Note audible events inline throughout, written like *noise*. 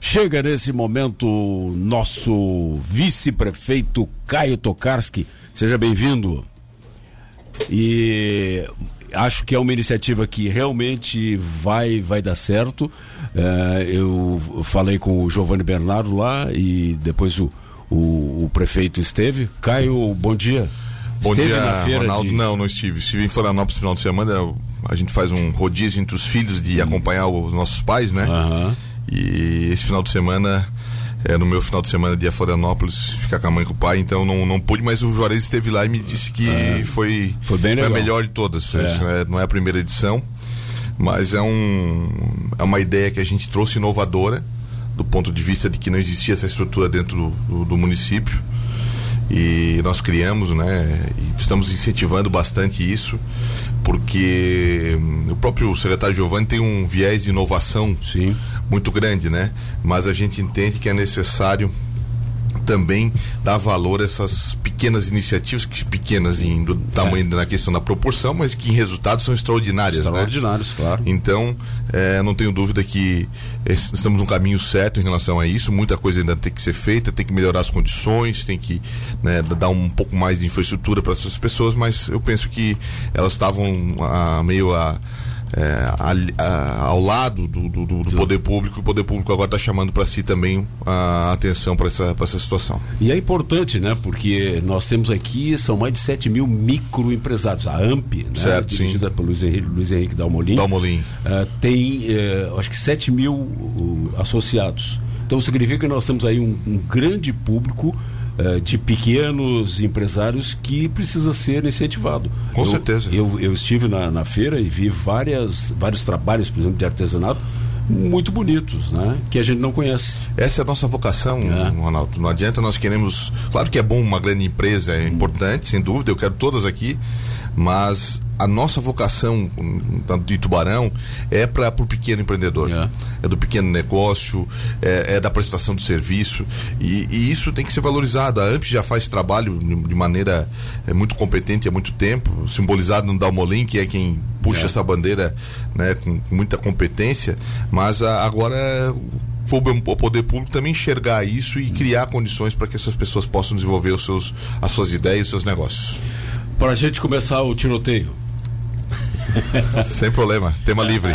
Chega nesse momento nosso vice-prefeito Caio Tokarski. Seja bem-vindo. E acho que é uma iniciativa que realmente vai, vai dar certo. É, eu falei com o Giovanni Bernardo lá e depois o, o, o prefeito esteve. Caio, bom dia. Bom esteve dia, Ronaldo. De... Não, não estive. Estive em Florianópolis no final de semana. A gente faz um rodízio entre os filhos de acompanhar os nossos pais, né? Uhum. E esse final de semana é, no meu final de semana de Florianópolis, ficar com a mãe e com o pai, então não, não pude, mas o Juarez esteve lá e me disse que é, foi, foi, bem foi a melhor de todas. É. Né? Não é a primeira edição, mas é, um, é uma ideia que a gente trouxe inovadora, do ponto de vista de que não existia essa estrutura dentro do, do, do município. E nós criamos, né? E estamos incentivando bastante isso, porque o próprio secretário Giovanni tem um viés de inovação Sim. muito grande, né? Mas a gente entende que é necessário também dar valor a essas pequenas iniciativas, que pequenas em do tamanho é. na questão da proporção, mas que em resultados são extraordinárias. Né? Extraordinários, né? claro. Então, é, não tenho dúvida que estamos no caminho certo em relação a isso. Muita coisa ainda tem que ser feita, tem que melhorar as condições, tem que né, dar um pouco mais de infraestrutura para essas pessoas, mas eu penso que elas estavam a, meio a é, a, a, ao lado do, do, do, poder público, o poder público agora está chamando para si também a atenção para essa, essa situação. E é importante, né? Porque nós temos aqui, são mais de 7 mil microempresários. A AMP, né, certo, dirigida sim. pelo Luiz Henrique, Luiz Henrique Dalmolin, Dalmolin. Uh, tem, uh, acho que 7 mil uh, associados. Então significa que nós temos aí um, um grande público eh, de pequenos empresários que precisa ser incentivado. Com eu, certeza. Eu, eu estive na, na feira e vi várias, vários trabalhos, por exemplo, de artesanato muito bonitos, né? Que a gente não conhece. Essa é a nossa vocação, é. Ronaldo. Não adianta nós queremos. Claro que é bom uma grande empresa, é importante, sem dúvida. Eu quero todas aqui, mas a nossa vocação de Tubarão é para o pequeno empreendedor, é. é. do pequeno negócio, é, é da prestação de serviço e, e, isso tem que ser valorizado. A AMP já faz trabalho de maneira é, muito competente há muito tempo, simbolizado no Dalmolin, que é quem puxa é. essa bandeira né, com, com, muita competência, mas a, agora o poder público também enxergar isso e criar condições para que essas pessoas possam desenvolver os seus, as suas ideias e os seus negócios. Para a gente começar o tiroteio, *laughs* Sem problema, tema livre.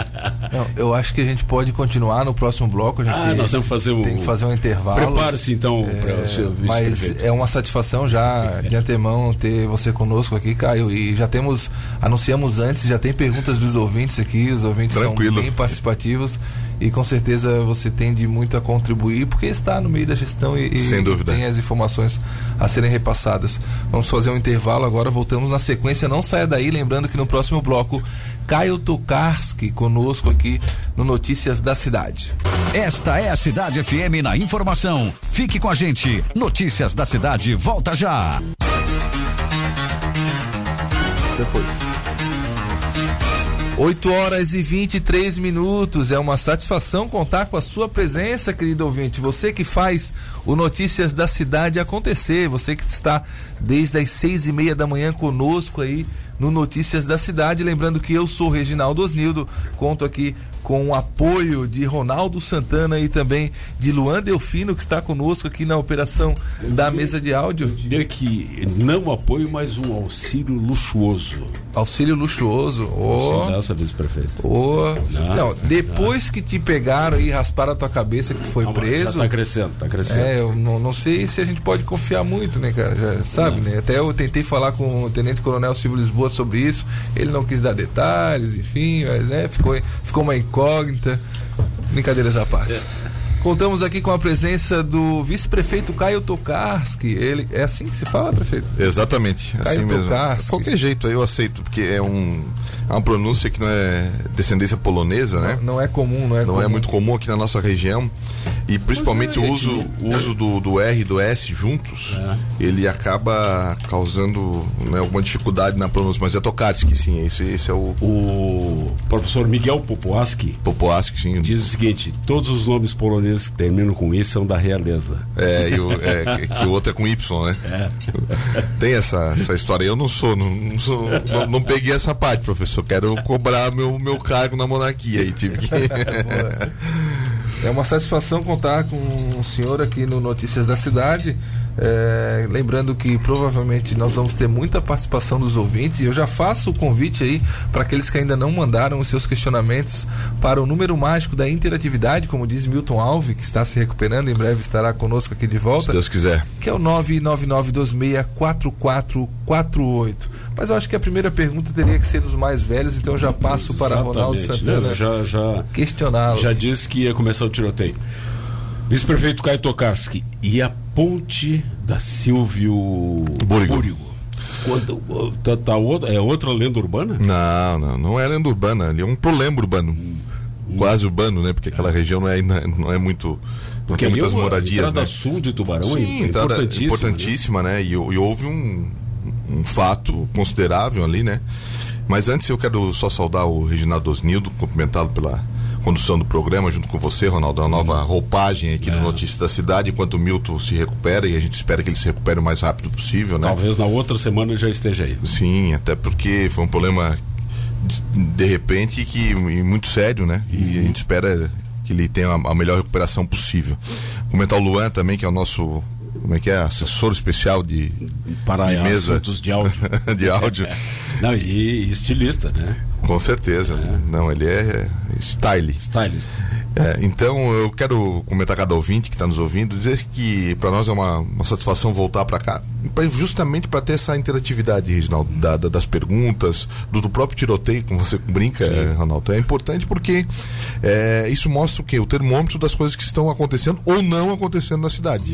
Não, eu acho que a gente pode continuar no próximo bloco. A gente ah, nós vamos fazer um, tem que fazer um intervalo. Prepare-se então é, para o seu Mas é uma satisfação já de antemão ter você conosco aqui, Caio. E já temos, anunciamos antes, já tem perguntas dos ouvintes aqui. Os ouvintes Tranquilo. são bem participativos e com certeza você tem de muito a contribuir porque está no meio da gestão e, Sem dúvida. tem as informações a serem repassadas. Vamos fazer um intervalo agora, voltamos na sequência. Não saia daí, lembrando que no próximo bloco, Caio Tokarski conosco aqui no Notícias da Cidade. Esta é a Cidade FM na informação. Fique com a gente. Notícias da Cidade volta já. Depois. 8 horas e 23 minutos. É uma satisfação contar com a sua presença, querido ouvinte. Você que faz o Notícias da Cidade acontecer. Você que está desde as seis e meia da manhã conosco aí no Notícias da Cidade. Lembrando que eu sou Reginaldo Osnildo, conto aqui com o apoio de Ronaldo Santana e também de Luan Delfino, que está conosco aqui na operação eu da diria, mesa de áudio. Eu diria que não apoio, mas um auxílio luxuoso. Auxílio luxuoso. Oh. Nossa, vice-prefeito. Oh. Não, não, depois não. que te pegaram e rasparam a tua cabeça que tu foi não, preso. Já tá crescendo, tá crescendo. É, eu não, não sei se a gente pode confiar muito, né, cara? Já, sabe, né? Até eu tentei falar com o Tenente Coronel Silvio Lisboa sobre isso. Ele não quis dar detalhes, enfim, mas né, ficou, ficou uma incógnita. Brincadeiras à parte. É. Contamos aqui com a presença do vice-prefeito Caio Tokarski. Ele é assim que se fala, prefeito? Exatamente, Caio assim mesmo. Tokarski. Qualquer jeito eu aceito, porque é um é uma pronúncia que não é descendência polonesa, né? Não, não é comum, não é Não comum. é muito comum aqui na nossa região. E principalmente o uso, o uso do, do R e do S juntos, é. ele acaba causando né, alguma dificuldade na pronúncia. Mas é Tokarski, sim. Esse, esse é o. O professor Miguel Popoaski. Popoaski, sim. Diz o seguinte: todos os nomes poloneses que terminam com I são da realeza. É, e o, é, que, que o outro é com Y, né? É. Tem essa, essa história. Eu não sou, não, não, sou, não, não, peguei essa parte, professor. Quero cobrar meu, meu cargo na monarquia e tive que. *laughs* É uma satisfação contar com o senhor aqui no Notícias da Cidade. É, lembrando que provavelmente nós vamos ter muita participação dos ouvintes e eu já faço o convite aí para aqueles que ainda não mandaram os seus questionamentos para o número mágico da interatividade, como diz Milton Alves, que está se recuperando, em breve estará conosco aqui de volta. Se Deus quiser. Que é o 999264448. Mas eu acho que a primeira pergunta teria que ser dos mais velhos, então eu já passo para Exatamente. Ronaldo Santana já, já, questioná-lo. Já disse que ia começar o tiroteio. Vice-prefeito Caio Tokarski, e a ponte da Silvio Búrigo. Quando, tá, tá outra, é outra lenda urbana? Não, não, não é lenda urbana, ali é um problema urbano. Quase urbano, né? Porque aquela região não é, não é muito. Não Porque tem muitas é uma moradias, né? sul de Tubarão Sim, é importantíssima. importantíssima, né? E, e houve um, um fato considerável ali, né? Mas antes eu quero só saudar o Reginaldo Osnildo, cumprimentá-lo pela condução do programa, junto com você, Ronaldo, uma nova roupagem aqui no É. Notícias da Cidade, enquanto o Milton se recupera e a gente espera que ele se recupere o mais rápido possível, né? Talvez na outra semana já esteja aí. Sim, até porque foi um problema de, de repente que e muito sério, né? E a gente espera que ele tenha a, a melhor recuperação possível. Comentar o Luan também, que é o nosso como é que é assessor especial de Para de mesa assuntos de áudio. *laughs* de áudio, *laughs* Não, e, e estilista, né? com certeza. Não, ele é style. Stylist. É, então eu quero comentar cada ouvinte que está nos ouvindo, dizer que para nós é uma, uma satisfação voltar para cá, pra- justamente para ter essa interatividade, Reginaldo, da- da- das perguntas, do, do próprio tiroteio, como você brinca, eh, Ronaldo. É importante porque é, isso mostra o quê? O termômetro das coisas que estão acontecendo ou não acontecendo na cidade.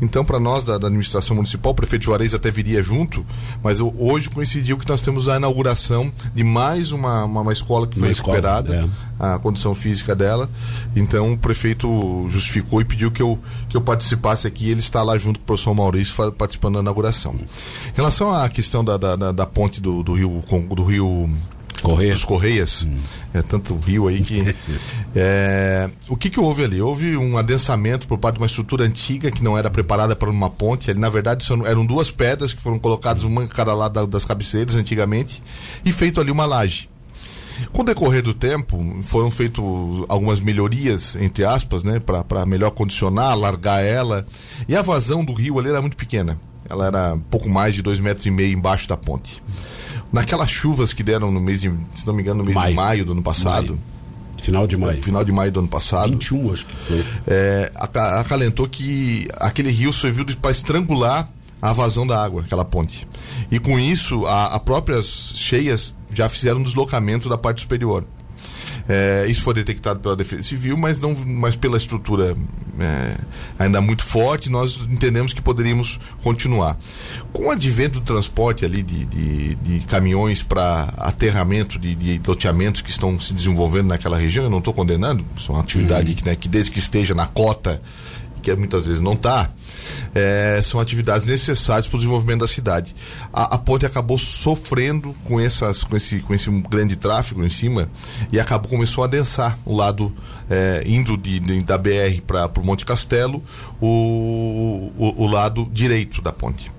Então, para nós da, da administração municipal, o prefeito Juarez até viria junto, mas eu- hoje coincidiu que nós temos a inauguração de mais uma, uma, uma escola que foi Uma escola, recuperada é. A condição física dela. Então o prefeito justificou e pediu que eu, que eu participasse aqui. Ele está lá junto com o professor Maurício participando da inauguração. Em relação à questão da, da, da- da ponte do, do Rio do Rio Correia. dos Correias, é tanto rio aí que. *laughs* é, o que, que houve ali? Houve um adensamento por parte de uma estrutura antiga que não era preparada para uma ponte. Ali, na verdade, são- eram duas pedras que foram colocadas uma em cada lado da- das cabeceiras antigamente e feito ali uma laje. Com o decorrer do tempo, foram feitas algumas melhorias, entre aspas, né, para melhor condicionar, largar ela. E a vazão do rio ali era muito pequena. Ela era pouco mais de dois metros e meio embaixo da ponte. Naquelas chuvas que deram no mês de, se não me engano, no mês de Maio. maio do ano passado, Maio. Final de maio. final de maio do ano passado, 21, acho que foi. é, aca- acalentou que aquele rio serviu para estrangular a vazão da água, aquela ponte. E com isso, a, a próprias cheias já fizeram um deslocamento da parte superior. É, isso foi detectado pela Defesa Civil, mas não, mas pela estrutura é, ainda muito forte, nós entendemos que poderíamos continuar. Com o advento do transporte ali de, de, de caminhões para aterramento de, de loteamentos que estão se desenvolvendo naquela região, eu não estou condenando, é uma atividade que, né, que desde que esteja na cota que muitas vezes não está, são atividades necessárias para o desenvolvimento da cidade. A, a ponte acabou sofrendo com, essas, com, esse, com esse grande tráfego em cima e acabou começou a adensar o lado é, indo de, de- da BR para o Monte Castelo, o, o, o lado direito da ponte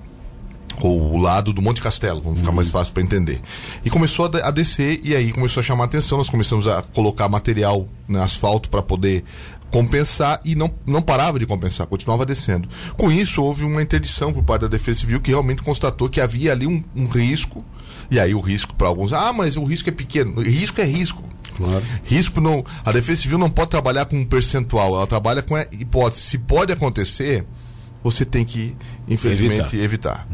ou o lado do Monte Castelo, vamos ficar mais fácil para entender. E começou a, a descer e aí começou a chamar a atenção, nós começamos a colocar material no asfalto para poder compensar e não, não parava de compensar, continuava descendo. Com isso, houve uma interdição por parte da Defesa Civil que realmente constatou que havia ali um, um risco, e aí o risco para alguns, ah, mas o risco é pequeno. Risco é risco. Claro. Risco não. A Defesa Civil não pode trabalhar com um percentual, ela trabalha com hipótese. Se pode acontecer, você tem que, infelizmente, evitar.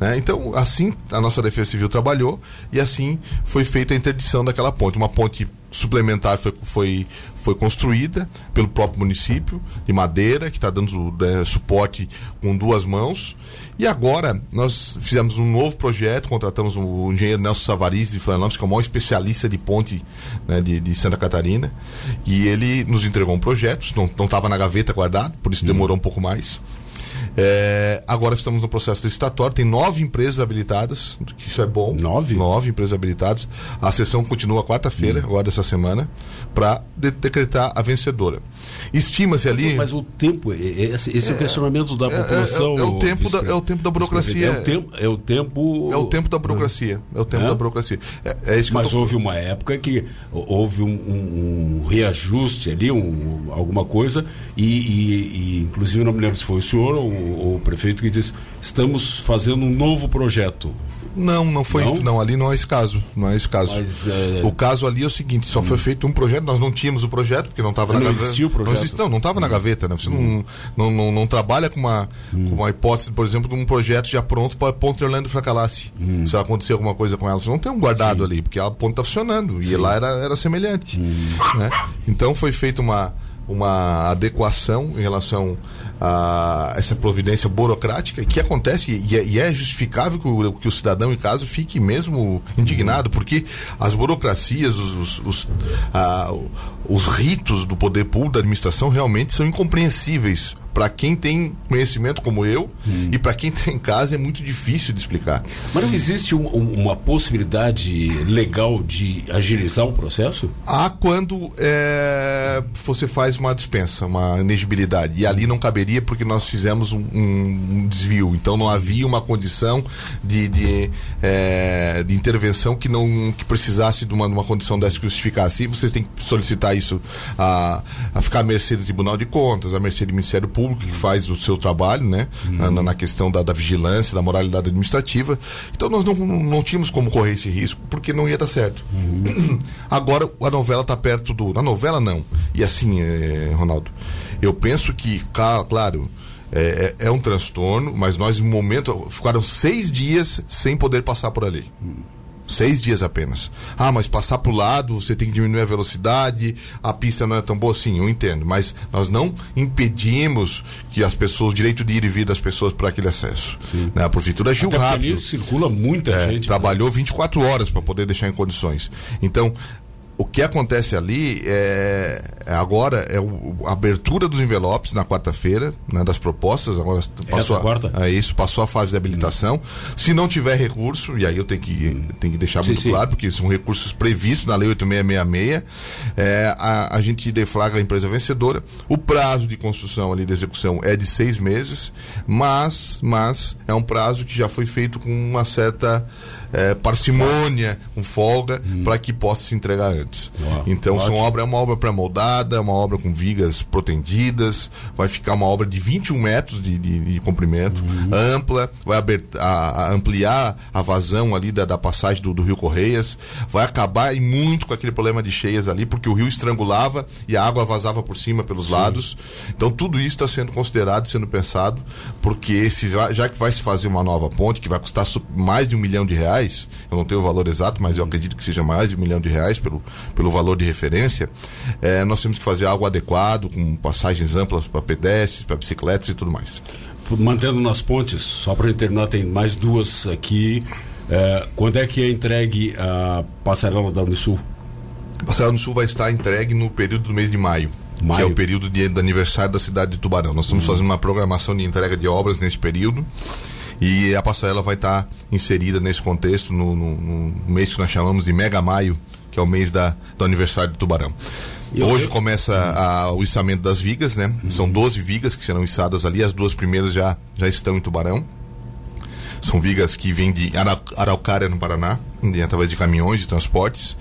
Né? Então, assim a nossa Defesa Civil trabalhou e assim foi feita a interdição daquela ponte. Uma ponte suplementar foi, foi, foi construída pelo próprio município de madeira, que está dando né, suporte com duas mãos. E agora nós fizemos um novo projeto, contratamos o engenheiro Nelson Savariz de Florianópolis, que é o maior especialista de ponte né, de, de Santa Catarina. E ele nos entregou um projeto, não estava na gaveta guardado, por isso demorou um pouco mais. É, agora estamos no processo licitatório, tem nove empresas habilitadas, que isso é bom. Nove? Nove empresas habilitadas. A sessão continua quarta-feira, Hum. agora dessa semana, para de decretar a vencedora. Estima-se ali. Mas o tempo, é- é- esse, esse é, o questionamento da é- é- população. é o tempo da- é o tempo da burocracia. É o tempo. É o tempo, É o tempo da burocracia. É o tempo É? da burocracia. É, é isso Mas tô- houve uma época que houve um, um- um reajuste ali, um- alguma coisa, e, e- e, inclusive não me lembro se foi o senhor ou, ou o prefeito que disse: estamos fazendo um novo projeto. Não, não foi. Não? Não? ali não é esse caso. Não é esse caso. Mas, é, O caso ali é o seguinte: só foi feito um projeto, nós não tínhamos o projeto, porque não estava na Não gaveta. existia o projeto? Não, existe- não, não estava na gaveta, né? Você não, não, não, não trabalha com uma, com uma hipótese, por exemplo, de um projeto já pronto para a Ponte Orlando Fracalasse. Se acontecer alguma coisa com ela. Você não tem um guardado ali, porque a ponte está funcionando. E lá era, era semelhante. Né? Então foi feita uma, uma adequação em relação a essa providência burocrática que acontece e é, e é justificável que o, que o cidadão em casa fique mesmo indignado, porque as burocracias, os, os, os, ah, os ritos do poder público, da administração, realmente são incompreensíveis para quem tem conhecimento como eu e para quem tem em casa é muito difícil de explicar. Mas não existe um- um- uma possibilidade legal de agilizar o processo? Há quando é, você faz uma dispensa, uma inegibilidade. E ali não caberia porque nós fizemos um, um desvio. Então não havia uma condição de, de, é, de intervenção que não que precisasse de uma, de uma condição dessa que justificasse. E vocês têm que solicitar isso a, a ficar à mercê do Tribunal de Contas, à mercê do Ministério Público, que faz o seu trabalho, né? Na, na questão da, da vigilância, da moralidade administrativa. Então nós não, não tínhamos como correr esse risco, porque não ia dar certo. Agora a novela está perto do. Na novela não. E assim, eh, Ronaldo, eu penso que, claro. É, é- é um transtorno, mas nós, no momento, ficaram seis dias sem poder passar por ali. Seis dias apenas. Ah, mas passar para o lado, você tem que diminuir a velocidade, a pista não é tão boa assim, eu entendo. Mas nós não impedimos que as pessoas, o direito de ir e vir das pessoas para aquele acesso. Né? A prefeitura agiu Até rápido. ali circula muita É, gente. né? trabalhou 24 horas para poder deixar em condições. Então, o que acontece ali é é agora é o- a abertura dos envelopes na quarta-feira, né, das propostas. Agora passou a- quarta? É isso, passou a fase de habilitação. Se não tiver recurso, e aí eu tenho que, tenho que deixar Sim, muito sim. claro, porque são recursos previstos na Lei 8666, é, a, a gente deflagra a empresa vencedora. O prazo de construção ali, de execução, é de seis meses, mas, mas é um prazo que já foi feito com uma certa é, parcimônia, com folga, para que possa se entregar antes. Ó, então, são obra, é uma obra pré-moldada, é uma obra com vigas protendidas, vai ficar uma obra de 21 metros de, de, de comprimento, ampla, vai aber- a- a ampliar a vazão ali da, da passagem do, do Rio Correias, vai acabar e muito com aquele problema de cheias ali, porque o rio estrangulava e a água vazava por cima, pelos lados. Então, tudo isso está sendo considerado, sendo pensado, porque se já, já que vai se fazer uma nova ponte, que vai custar mais de um milhão de reais, eu não tenho o valor exato, mas eu acredito que seja mais de um milhão de reais pelo, pelo valor de referência, eh, nós temos que fazer algo adequado, com passagens amplas para pedestres, para bicicletas e tudo mais. Mantendo nas pontes, só para terminar, tem mais duas aqui. É, quando é que é entregue a passarela da Unisul? A Passarela no Sul vai estar entregue no período do mês de maio. Que Maio. é o período de, do aniversário da cidade de Tubarão. Nós estamos fazendo uma programação de entrega de obras nesse período. E a passarela vai estar inserida nesse contexto no, no- no mês que nós chamamos de Mega Maio, que é o mês da, do aniversário de Tubarão. E Hoje começa a- o içamento das vigas, né? São 12 vigas que serão içadas ali, as duas primeiras já, já estão em Tubarão. São vigas que vêm de Ara- Araucária, no Paraná, através de caminhões de transportes.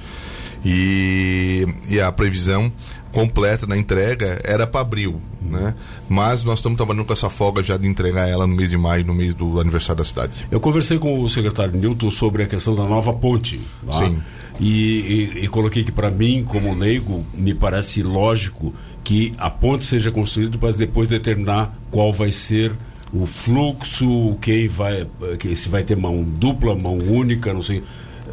E, e a previsão completa da entrega era para abril, né? Mas nós estamos trabalhando com essa folga já de entregar ela no mês de maio, no mês do aniversário da cidade. Eu conversei com o secretário Newton sobre a questão da nova ponte. tá? Sim. E, e- e coloquei que, para mim, como leigo, me parece lógico que a ponte seja construída para depois determinar qual vai ser o fluxo, quem vai, que se vai ter mão dupla, mão única, não sei.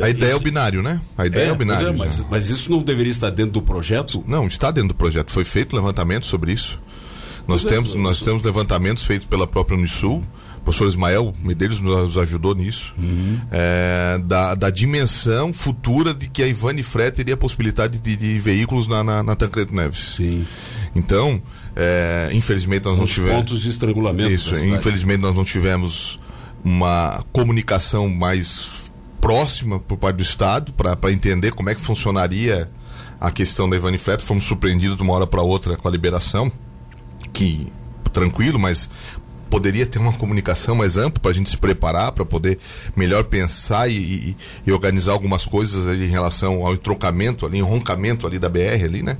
A ideia é o Isso- binário, né? A ideia é, o pois binário. é, mas, né? mas isso não deveria estar dentro do projeto? Não, está dentro do projeto. Foi feito levantamento sobre isso. Nós é, temos, nós isso- temos levantamentos feitos pela própria Unisul. O professor Ismael Medeiros nos ajudou nisso. Uhum. É, da, da dimensão futura de que a Ivane Fret teria a possibilidade de, de veículos na, na, na Tancredo Neves. Sim. Então, é, infelizmente nós não Os tivemos. pontos de estrangulamento. Isso, infelizmente nós não tivemos uma comunicação mais próxima por parte do Estado para entender como é que funcionaria a questão da Ivani Freto. Fomos surpreendidos de uma hora para outra com a liberação, que tranquilo, mas poderia ter uma comunicação mais ampla para a gente se preparar, para poder melhor pensar e, e- e organizar algumas coisas ali em relação ao entrocamento ali, enroncamento ali da BR ali, né?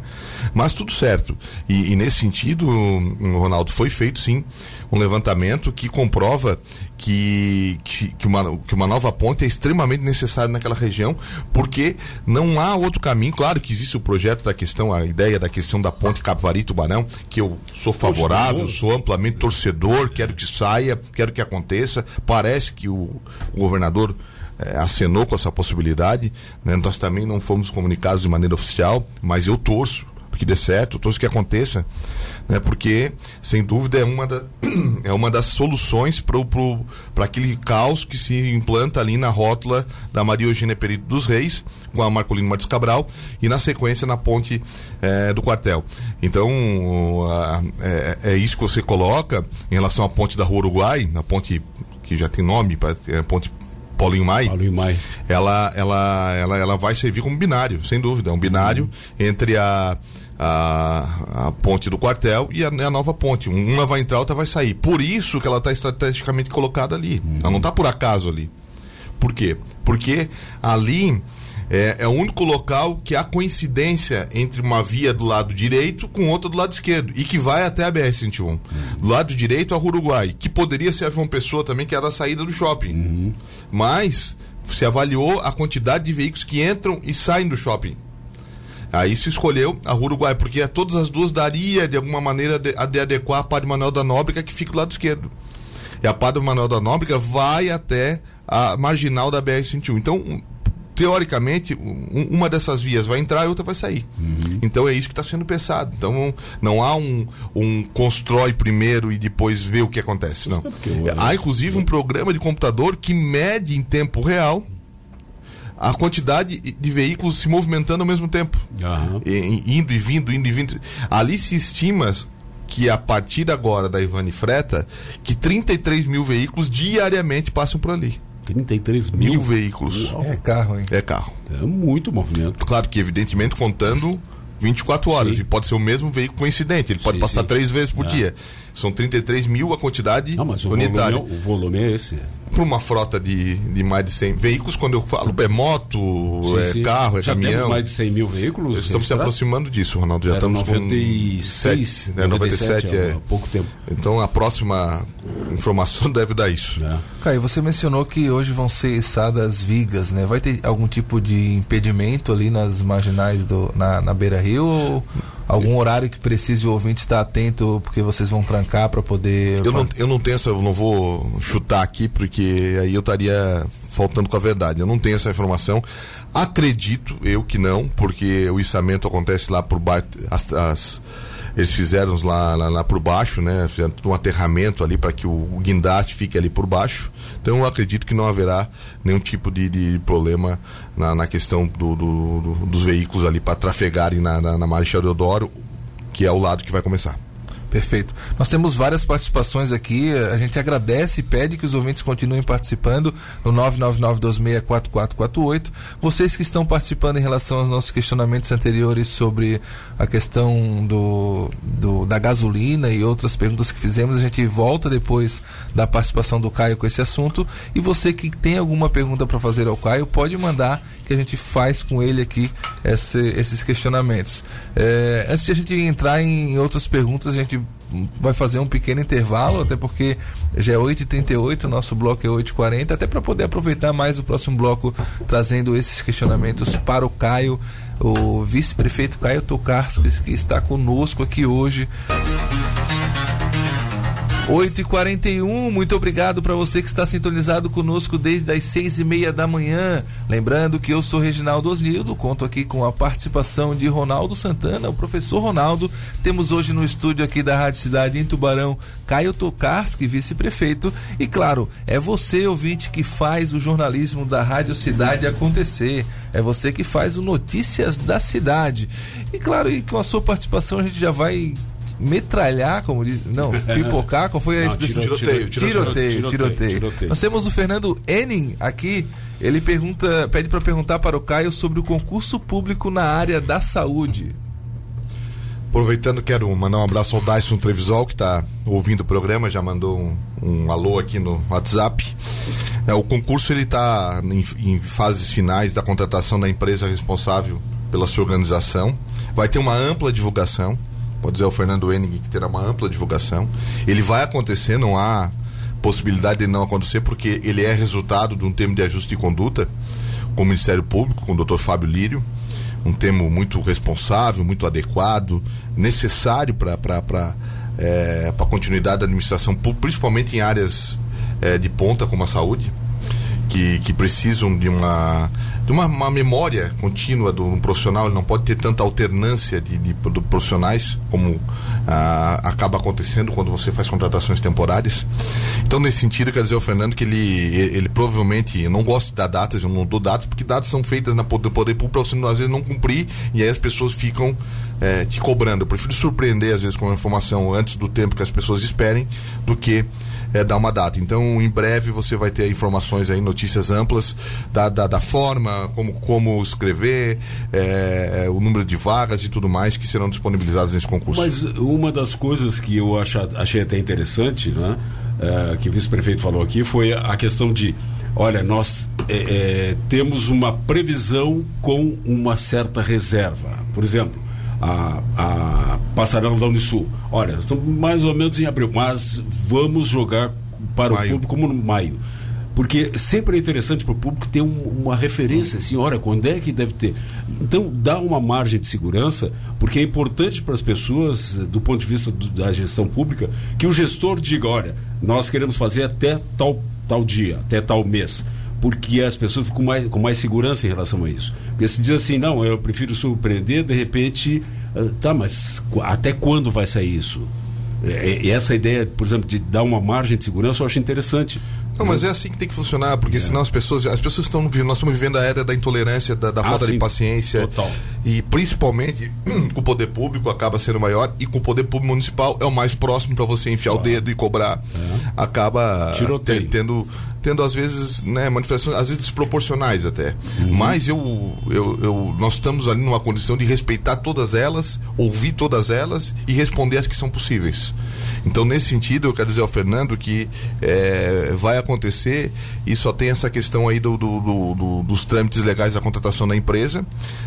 Mas tudo certo. E, e nesse sentido, hum, Ronaldo, foi feito sim um levantamento que comprova que, que, que uma, que uma nova ponte é extremamente necessária naquela região, porque não há outro caminho. Claro que existe o projeto da questão, a ideia da questão da ponte Capivari Tubarão, que eu sou favorável, sou amplamente torcedor, quero que saia, quero que aconteça. Parece que o, o governador eh, acenou com essa possibilidade. né? Nós também não fomos comunicados de maneira oficial, mas eu torço que dê certo, torço que aconteça, né? porque, sem dúvida, é uma, da, *clears throat* é uma das soluções para aquele caos que se implanta ali na rótula da Maria Eugênia Perito dos Reis, com a Marcolino Martins Cabral, e na sequência na ponte eh, do quartel. Então, a- é, é isso que você coloca em relação à ponte da Rua Uruguai, a ponte que já tem nome, é a ponte Paulinho Mai Paulo e Mai. ela, ela, ela, ela vai servir como binário, sem dúvida. É um binário entre a, a, a ponte do quartel e a, a nova ponte. Uma vai entrar, outra vai sair. Por isso que ela está estrategicamente colocada ali. Ela não está por acaso ali. Por quê? Porque ali é, é o único local que há coincidência entre uma via do lado direito com outra do lado esquerdo e que vai até a BR-101. Do lado direito a Uruguai, que poderia ser a João Pessoa também, que é a da saída do shopping. Mas se avaliou a quantidade de veículos que entram e saem do shopping. Aí se escolheu a Uruguai, porque todas as duas daria de alguma maneira de, a de adequar a Padre Manuel da Nóbrega que fica do lado esquerdo. E a Padre Manuel da Nóbrega vai até a marginal da BR-101. Então, teoricamente, um- uma dessas vias vai entrar e outra vai sair. Então é isso que está sendo pensado. Então não há um, um constrói primeiro e depois vê o que acontece. Não. o- Há inclusive um programa de computador que mede em tempo real a quantidade de veículos se movimentando ao mesmo tempo. E- e- indo e vindo, indo e vindo. Ali se estima que a partir agora da Ivani Freta, que 33 mil veículos diariamente passam por ali. 33 mil. Mil veículos. É carro, hein? É carro. É muito movimento. Claro que, evidentemente, contando 24 horas. Sim. E pode ser o mesmo veículo coincidente. Ele pode Sim, passar sim. três vezes por É. dia. São 33 mil a quantidade Não, mas o volume, unitária. é, o volume é esse. Para uma frota de, de mais de 100 veículos, quando eu falo é moto, Sim, é sim. carro, é Já caminhão. temos mais de 100 mil veículos. Estamos se aproximando disso, Ronaldo. Já Era estamos 96, com. 97, é, 97 é. há pouco tempo. Então a próxima informação *laughs* deve dar isso. né? Caio, você mencionou que hoje vão ser içadas vigas, né? Vai ter algum tipo de impedimento ali nas marginais do, na, na beira rio? Ou algum horário que precise o ouvinte estar atento porque vocês vão trancar para poder. Eu não, eu não tenho essa, eu não vou chutar aqui porque aí eu estaria faltando com a verdade. Eu não tenho essa informação. Acredito eu que não, porque o içamento acontece lá por baixo. As, as- eles fizeram lá, lá, lá por baixo, né? Fizeram um aterramento ali para que o, o guindaste fique ali por baixo. Então eu acredito que não haverá nenhum tipo de, de problema na, na questão do, do- do- dos veículos ali para trafegarem na, na, na Marechal Deodoro, que é o lado que vai começar. Perfeito. Nós temos várias participações aqui. A gente agradece e pede que os ouvintes continuem participando no 999264448. Vocês que estão participando em relação aos nossos questionamentos anteriores sobre a questão do, do- da gasolina e outras perguntas que fizemos, a gente volta depois da participação do Caio com esse assunto. E você que tem alguma pergunta para fazer ao Caio, pode mandar que a gente faz com ele aqui esse- esses questionamentos. É, antes de a gente entrar em outras perguntas, a gente vai fazer um pequeno intervalo, até porque já é 8h38, o nosso bloco é 8h40, até para poder aproveitar mais o próximo bloco, trazendo esses questionamentos para o Caio, o vice-prefeito Caio Tokarskis, que está conosco aqui hoje. 8 e 41 muito obrigado para você que está sintonizado conosco desde as seis e meia da manhã. Lembrando que eu sou Reginaldo Osnildo, conto aqui com a participação de Ronaldo Santana, o professor Ronaldo. Temos hoje no estúdio aqui da Rádio Cidade em Tubarão, Caio Tokarski, vice-prefeito. E claro, é você, ouvinte, que faz o jornalismo da Rádio Cidade acontecer. É você que faz o Notícias da Cidade. E claro, e com a sua participação a gente já vai metralhar, como diz. Não, *laughs* pipocar, qual foi a expressão? tiroteio, tiroteio, tiroteio, tiroteio. tiroteio. Nós temos o Fernando Enning aqui. Ele pergunta, pede para perguntar para o Caio sobre o concurso público na área da saúde. Aproveitando, quero mandar um abraço ao Dyson Trevisol, que está ouvindo o programa, já mandou um, um alô aqui no WhatsApp. É, o concurso ele está em, em fases finais da contratação da empresa responsável pela sua organização. Vai ter uma ampla divulgação. Pode dizer ao Fernando Henning que terá uma ampla divulgação. Ele vai acontecer, não há possibilidade de não acontecer, porque ele é resultado de um termo de ajuste de conduta com o Ministério Público, com o Dr. Fábio Lírio um termo muito responsável, muito adequado, necessário para é, a continuidade da administração principalmente em áreas é, de ponta como a saúde, que, que precisam de uma de uma, uma memória contínua do um profissional, ele não pode ter tanta alternância de, de, de profissionais como ah, acaba acontecendo quando você faz contratações temporárias. Então, nesse sentido, quer dizer ao Fernando que ele, ele provavelmente, eu não gosto de dar datas, eu não dou datas, porque datas são feitas na poder, poder público para você às vezes não cumprir e aí as pessoas ficam eh, te cobrando. Eu prefiro surpreender às vezes com a informação antes do tempo que as pessoas esperem do que é, dar uma data. Então, em breve você vai ter informações aí, notícias amplas da, da, da forma, como, como escrever, é, o número de vagas e tudo mais que serão disponibilizadas nesse concurso. Mas uma das coisas que eu acha, achei até interessante, né, é, que o vice-prefeito falou aqui, foi a questão de olha, nós é, é, temos uma previsão com uma certa reserva. Por exemplo, a, a Passarela da Unisul. Olha, estamos mais ou menos em abril, mas vamos jogar para maio. o público como no maio. Porque sempre é interessante para o público ter um, uma referência, assim, olha, quando é que deve ter. Então, dá uma margem de segurança, porque é importante para as pessoas, do ponto de vista do, da gestão pública, que o gestor diga, olha, nós queremos fazer até tal, tal dia, até tal mês porque as pessoas ficam mais, com mais segurança em relação a isso. Porque se diz assim, não, eu prefiro surpreender, de repente, uh, tá, mas até quando vai sair isso? E essa ideia, por exemplo, de dar uma margem de segurança, eu acho interessante. Não, mas é assim que tem que funcionar, porque é. senão as pessoas, as pessoas estão nós estamos vivendo a era da intolerância, da, da ah, falta sim. de paciência. Total. E principalmente com *clears throat* o poder público acaba sendo maior e com o poder público municipal é o mais próximo para você enfiar claro. o dedo e cobrar. É. Acaba tendo tendo às vezes né, manifestações às vezes desproporcionais até. Uhum. Mas eu, eu, eu, nós estamos ali numa condição de respeitar todas elas, ouvir todas elas e responder as que são possíveis. Então nesse sentido eu quero dizer ao Fernando que é, vai acontecer e só tem essa questão aí do, do, do, do dos trâmites legais da contratação da empresa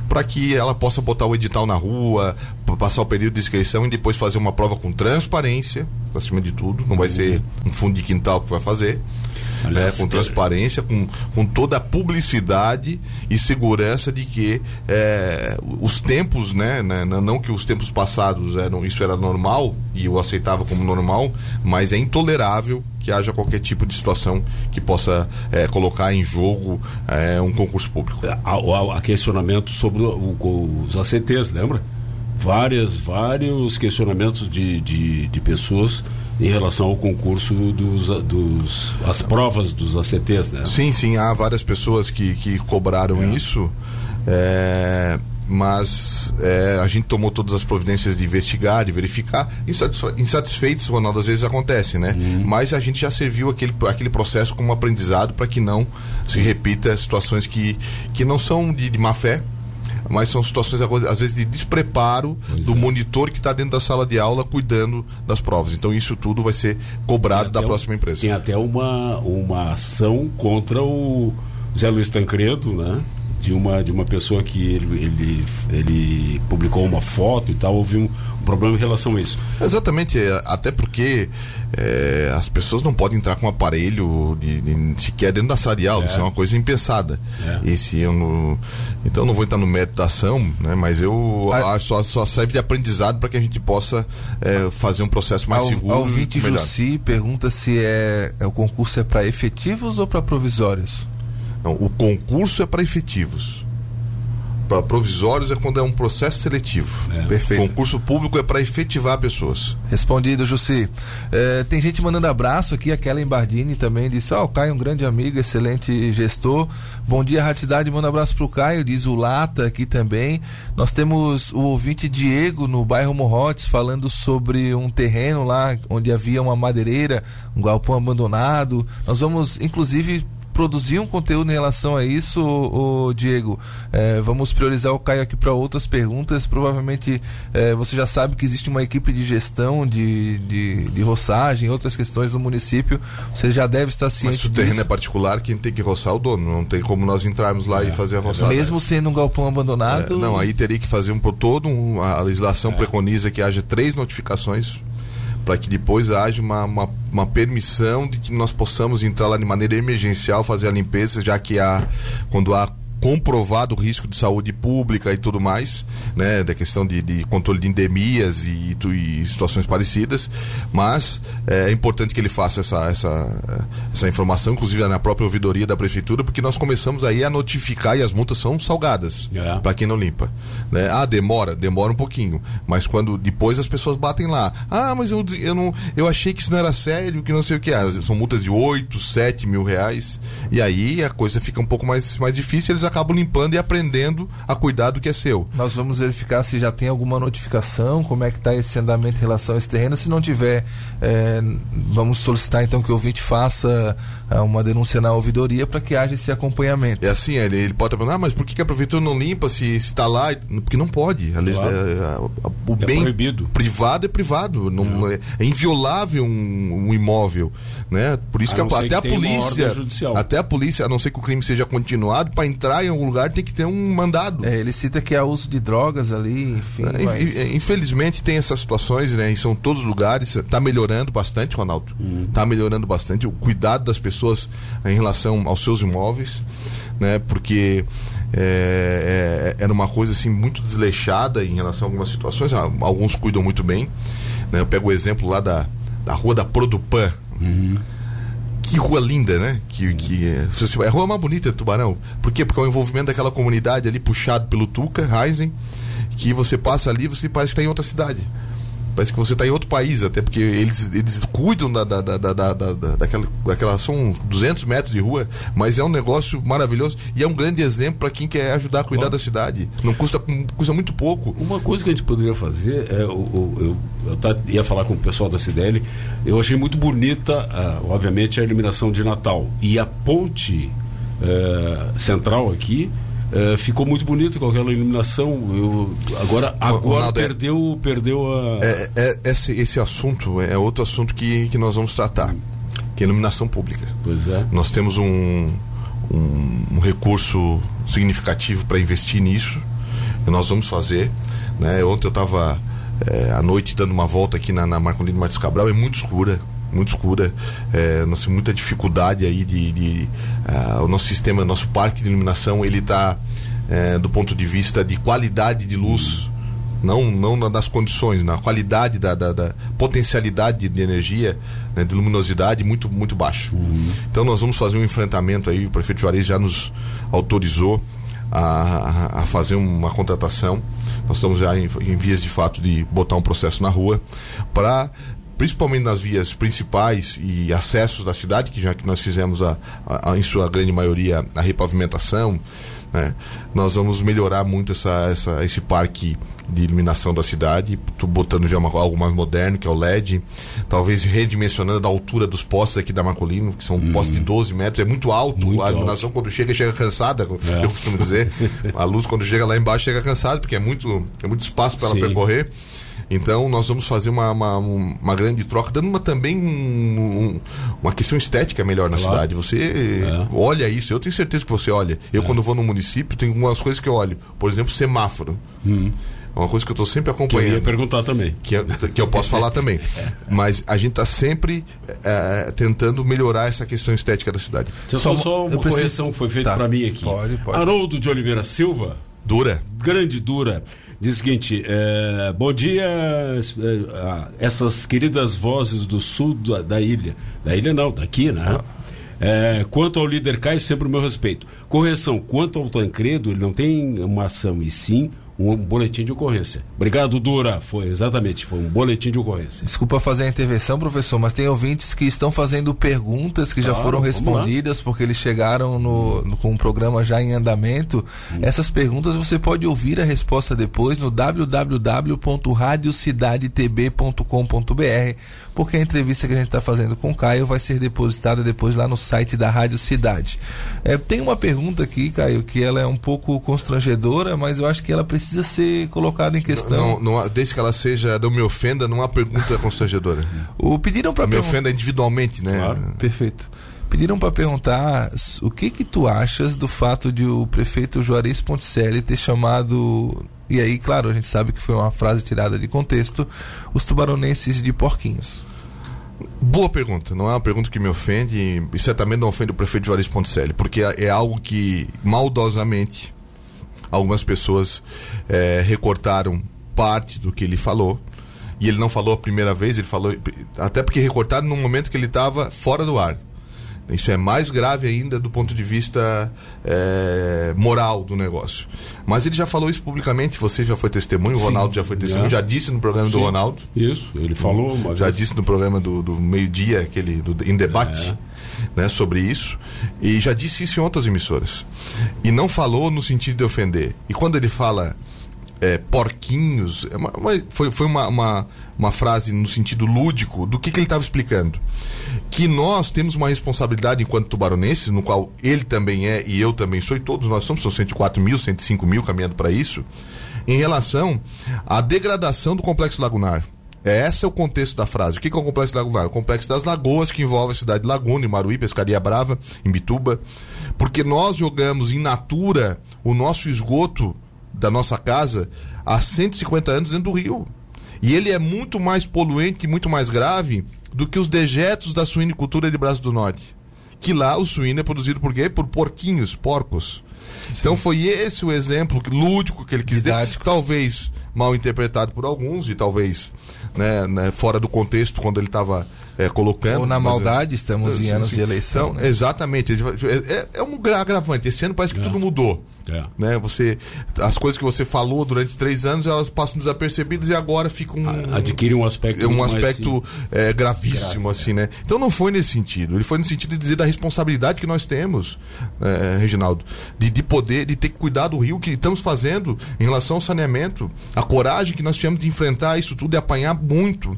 para que ela possa botar o edital na rua, passar o período de inscrição e depois fazer uma prova com transparência, acima de tudo. Não vai ser um fundo de quintal que vai fazer né, com transparência, com, com toda a publicidade e segurança de que é, os tempos, né, né, não que os tempos passados eram isso era normal e eu aceitava como normal, mas é intolerável que haja qualquer tipo de situação que possa é, colocar em jogo é, um concurso público. Há, há questionamento sobre o, os ACTs, lembra? Várias, vários questionamentos de, de, de pessoas em relação ao concurso dos, dos as provas dos ACTs, né? Sim, sim, há várias pessoas que, que cobraram é. isso. É, mas é, a gente tomou todas as providências de investigar, de verificar. Insatisfeitos, Ronaldo, às vezes acontece, né? Uhum. Mas a gente já serviu aquele, aquele processo como aprendizado para que não se repita situações que, que não são de, de má fé, mas são situações às vezes de despreparo pois do é. monitor que está dentro da sala de aula cuidando das provas. Então isso tudo vai ser cobrado da próxima empresa. Tem até uma, uma ação contra o Zé Luiz Tancredo, né? de uma, de uma pessoa que ele, ele, ele publicou uma foto e tal, houve um, um problema em relação a isso. Exatamente, é, até porque é, as pessoas não podem entrar com um aparelho de, de, sequer dentro da sarial, é. isso é uma coisa impensada. É. Esse eu não, então não vou entrar no mérito da ação, né, mas eu a, acho só, só serve de aprendizado para que a gente possa é, fazer um processo mais ao, seguro. Ao ouvinte Jussi pergunta se é, é o concurso é para efetivos ou para provisórios? Não, o concurso é para efetivos. Para provisórios é quando é um processo seletivo. É. Perfeito. Concurso público é para efetivar pessoas. Respondido, Jussi. É, tem gente mandando abraço aqui, aquela Bardini também disse: Ó, oh, o Caio é um grande amigo, excelente gestor. Bom dia, Rádio Cidade. Manda um abraço pro Caio, diz o Lata aqui também. Nós temos o ouvinte Diego no bairro Morrotes falando sobre um terreno lá onde havia uma madeireira, um galpão abandonado. Nós vamos, inclusive, produzir um conteúdo em relação a isso, o Diego. É, vamos priorizar o Caio aqui para outras perguntas. Provavelmente é, você já sabe que existe uma equipe de gestão de, de, de, roçagem, outras questões no município. Você já deve estar ciente. Mas se o terreno disso. é particular, quem tem que roçar é o dono. Não tem como nós entrarmos lá é, e fazer a roçada. Mesmo sendo um galpão abandonado. É, não, aí teria que fazer um todo. Um, a legislação é. preconiza que haja três notificações para que depois haja uma, uma, uma, permissão de que nós possamos entrar lá de maneira emergencial, fazer a limpeza, já que há, quando há comprovado o risco de saúde pública e tudo mais, né, da questão de, de controle de endemias e, e, situações parecidas, mas é, é importante que ele faça essa, essa, essa informação, inclusive na própria ouvidoria da prefeitura, porque nós começamos aí a notificar e as multas são salgadas é. para quem não limpa. Né? Ah, demora, demora um pouquinho, mas quando depois as pessoas batem lá, ah, mas eu, eu, não, eu achei que isso não era sério, que não sei o que, ah, são multas de 8, 7 mil reais, e aí a coisa fica um pouco mais, mais difícil, eles acabam limpando e aprendendo a cuidar do que é seu. Nós vamos verificar se já tem alguma notificação, como é que está esse andamento em relação a esse terreno. Se não tiver, é, vamos solicitar então que o ouvinte faça é, uma denúncia na ouvidoria para que haja esse acompanhamento. É assim, ele, ele pode perguntar, ah, mas por que, a prefeitura não limpa se está lá? Porque não pode. Claro. É, o é bem proibido. privado é privado. Não, é. é inviolável um, um, imóvel. Né? Por isso a que, a, até que a polícia. Até a polícia, a não ser que o crime seja continuado, para entrar em algum lugar tem que ter um mandado. É, ele cita que há uso de drogas ali, enfim. É, mas... Infelizmente tem essas situações, né? E são todos os lugares. Está melhorando bastante, Ronaldo. Está hum. melhorando bastante o cuidado das pessoas em relação aos seus imóveis, né? Porque é, é, era uma coisa assim muito desleixada em relação a algumas situações. Alguns cuidam muito bem. Né? Eu pego o exemplo lá da, da rua da Produpan. Uhum que rua linda, né? Que, que é, é a rua mais bonita de Tubarão. Por quê? Porque é o envolvimento daquela comunidade ali puxado pelo Tuca, Heisen, que você passa ali você parece que está em outra cidade. Parece que você está em outro país, até porque eles, eles cuidam da, da, da, da, da, daquela, daquela. São 200 metros de rua, mas é um negócio maravilhoso e é um grande exemplo para quem quer ajudar a cuidar da cidade. Não custa, custa muito pouco. Uma coisa que a gente poderia fazer, é, eu, eu, eu, eu ia falar com o pessoal da CDL, eu achei muito bonita, uh, obviamente, a iluminação de Natal. E a ponte uh, central aqui é, ficou muito bonito com aquela iluminação. Eu, agora agora Ronaldo, é- perdeu, é, perdeu a. É, é, esse, esse assunto é outro assunto que, que nós vamos tratar, que é iluminação pública. Pois é. Nós temos um, um, um recurso significativo para investir nisso. E nós vamos fazer. Né? Ontem eu estava é, à noite dando uma volta aqui na, na Marcolino Martins Cabral, é muito escura muito escura. É, nós temos muita dificuldade aí de, de uh, o nosso sistema, nosso parque de iluminação, ele está é, do ponto de vista de qualidade de luz, não não nas condições, na qualidade da, da, da potencialidade de energia, né, de luminosidade muito muito baixo. Uhum. Então nós vamos fazer um enfrentamento aí. O prefeito Juarez já nos autorizou a, a, fazer uma contratação. Nós estamos já em, em, vias de fato de botar um processo na rua para principalmente nas vias principais e acessos da cidade, que já que nós fizemos a, a, a em sua grande maioria a repavimentação, né? nós vamos melhorar muito essa, essa, esse parque de iluminação da cidade, botando já uma, algo mais moderno, que é o LED, talvez redimensionando a altura dos postes aqui da Marcolino, que são uhum. postes de 12 metros, é muito alto, muito a iluminação alto. quando chega, chega cansada, é. eu costumo dizer, a luz quando chega lá embaixo chega cansada, porque é muito, é muito espaço para ela percorrer. Então nós vamos fazer uma, uma, uma grande troca, dando uma, também um, um, uma questão estética melhor na claro. cidade. Você é. olha isso, eu tenho certeza que você olha. Eu, é. quando vou no município, tem algumas coisas que eu olho. Por exemplo, semáforo. Hum. É uma coisa que eu estou sempre acompanhando. Que eu ia perguntar também. Que, que eu posso falar também. *laughs* Mas a gente está sempre é, tentando melhorar essa questão estética da cidade. Só, só uma preciso... correção foi feita tá. para mim aqui. Pode, pode. Haroldo de Oliveira Silva. Dura. Grande Dura. Diz o seguinte: é, bom dia, é, essas queridas vozes do sul da, da, ilha. Da ilha não, daqui, né? É, quanto ao líder Caio, sempre o meu respeito. Correção, quanto ao Tancredo, ele não tem uma ação, e sim um boletim de ocorrência. Obrigado, Dura. Foi exatamente, foi um boletim de ocorrência. Desculpa fazer a intervenção, professor, mas tem ouvintes que estão fazendo perguntas que já Claro, foram vamos respondidas porque eles chegaram no, no- com o programa já em andamento. Essas perguntas você pode ouvir a resposta depois no www.radiocidadetb.com.br, porque a entrevista que a gente está fazendo com o Caio vai ser depositada depois lá no site da Rádio Cidade. É, tem uma pergunta aqui, Caio, que ela é um pouco constrangedora, mas eu acho que ela precisa ser colocada em questão. Não, não há- desde que ela seja, não me ofenda, não há pergunta constrangedora. *laughs* O pediram para Me ofenda individualmente, né? Claro. Perfeito. Pediram para perguntar o que que tu achas do fato de o prefeito Juarez Ponticelli ter chamado e aí, claro, a gente sabe que foi uma frase tirada de contexto, os tubaronenses de porquinhos. Boa pergunta. Não é uma pergunta que me ofende e certamente não ofende o prefeito Juarez Ponticelli, porque é é algo que maldosamente algumas pessoas eh, recortaram parte do que ele falou. E ele não falou a primeira vez, ele falou. Até porque recortaram no momento que ele estava fora do ar. Isso é mais grave ainda do ponto de vista eh, moral do negócio. Mas ele já falou isso publicamente, você já foi testemunho, o. Ronaldo já foi testemunho, Já. já disse no programa do Sim. Ronaldo. Isso, ele falou Já vez. disse no programa do, do meio-dia, aquele do, em debate, né, sobre isso. E já disse isso em outras emissoras. E não falou no sentido de ofender. E quando ele fala é, porquinhos, é uma- uma- foi, foi uma, uma, uma frase no sentido lúdico do que, que ele estava explicando. Que nós temos uma responsabilidade enquanto tubaronenses, no qual ele também é e eu também sou, e todos nós somos, são 104 mil, 105 mil caminhando para isso, em relação à degradação do complexo lagunar. É, Esse é o contexto da frase. O que é o complexo lagunar? O complexo das lagoas que envolve a cidade de Laguna, Imaruí, Pescaria Brava, em Bituba. Porque nós jogamos in natura o nosso esgoto da nossa casa há 150 anos dentro do rio. E ele é muito mais poluente e muito mais grave do que os dejetos da suinicultura de Braço do Norte. Que lá o suíno é produzido por quê? Por porquinhos, porcos. Então foi esse o exemplo lúdico que ele quis dar. Didático. Talvez mal interpretado por alguns e talvez né, né, fora do contexto quando ele estava colocando. Ou na mas, maldade, estamos em anos sim. de eleição, Então, né? Exatamente. É, é- é um gra- agravante. Esse ano parece que tudo mudou. É. Né? Você, as coisas que você falou durante três anos, elas passam desapercebidas e agora ficam. A- Adquire um aspecto É um aspecto é, gravíssimo, assim, né? Então não foi nesse sentido. Ele foi no sentido de dizer da responsabilidade que nós temos, é, Reginaldo, de, de poder, de ter que cuidar do rio que estamos fazendo em relação ao saneamento, a coragem que nós tivemos de enfrentar isso tudo e apanhar muito.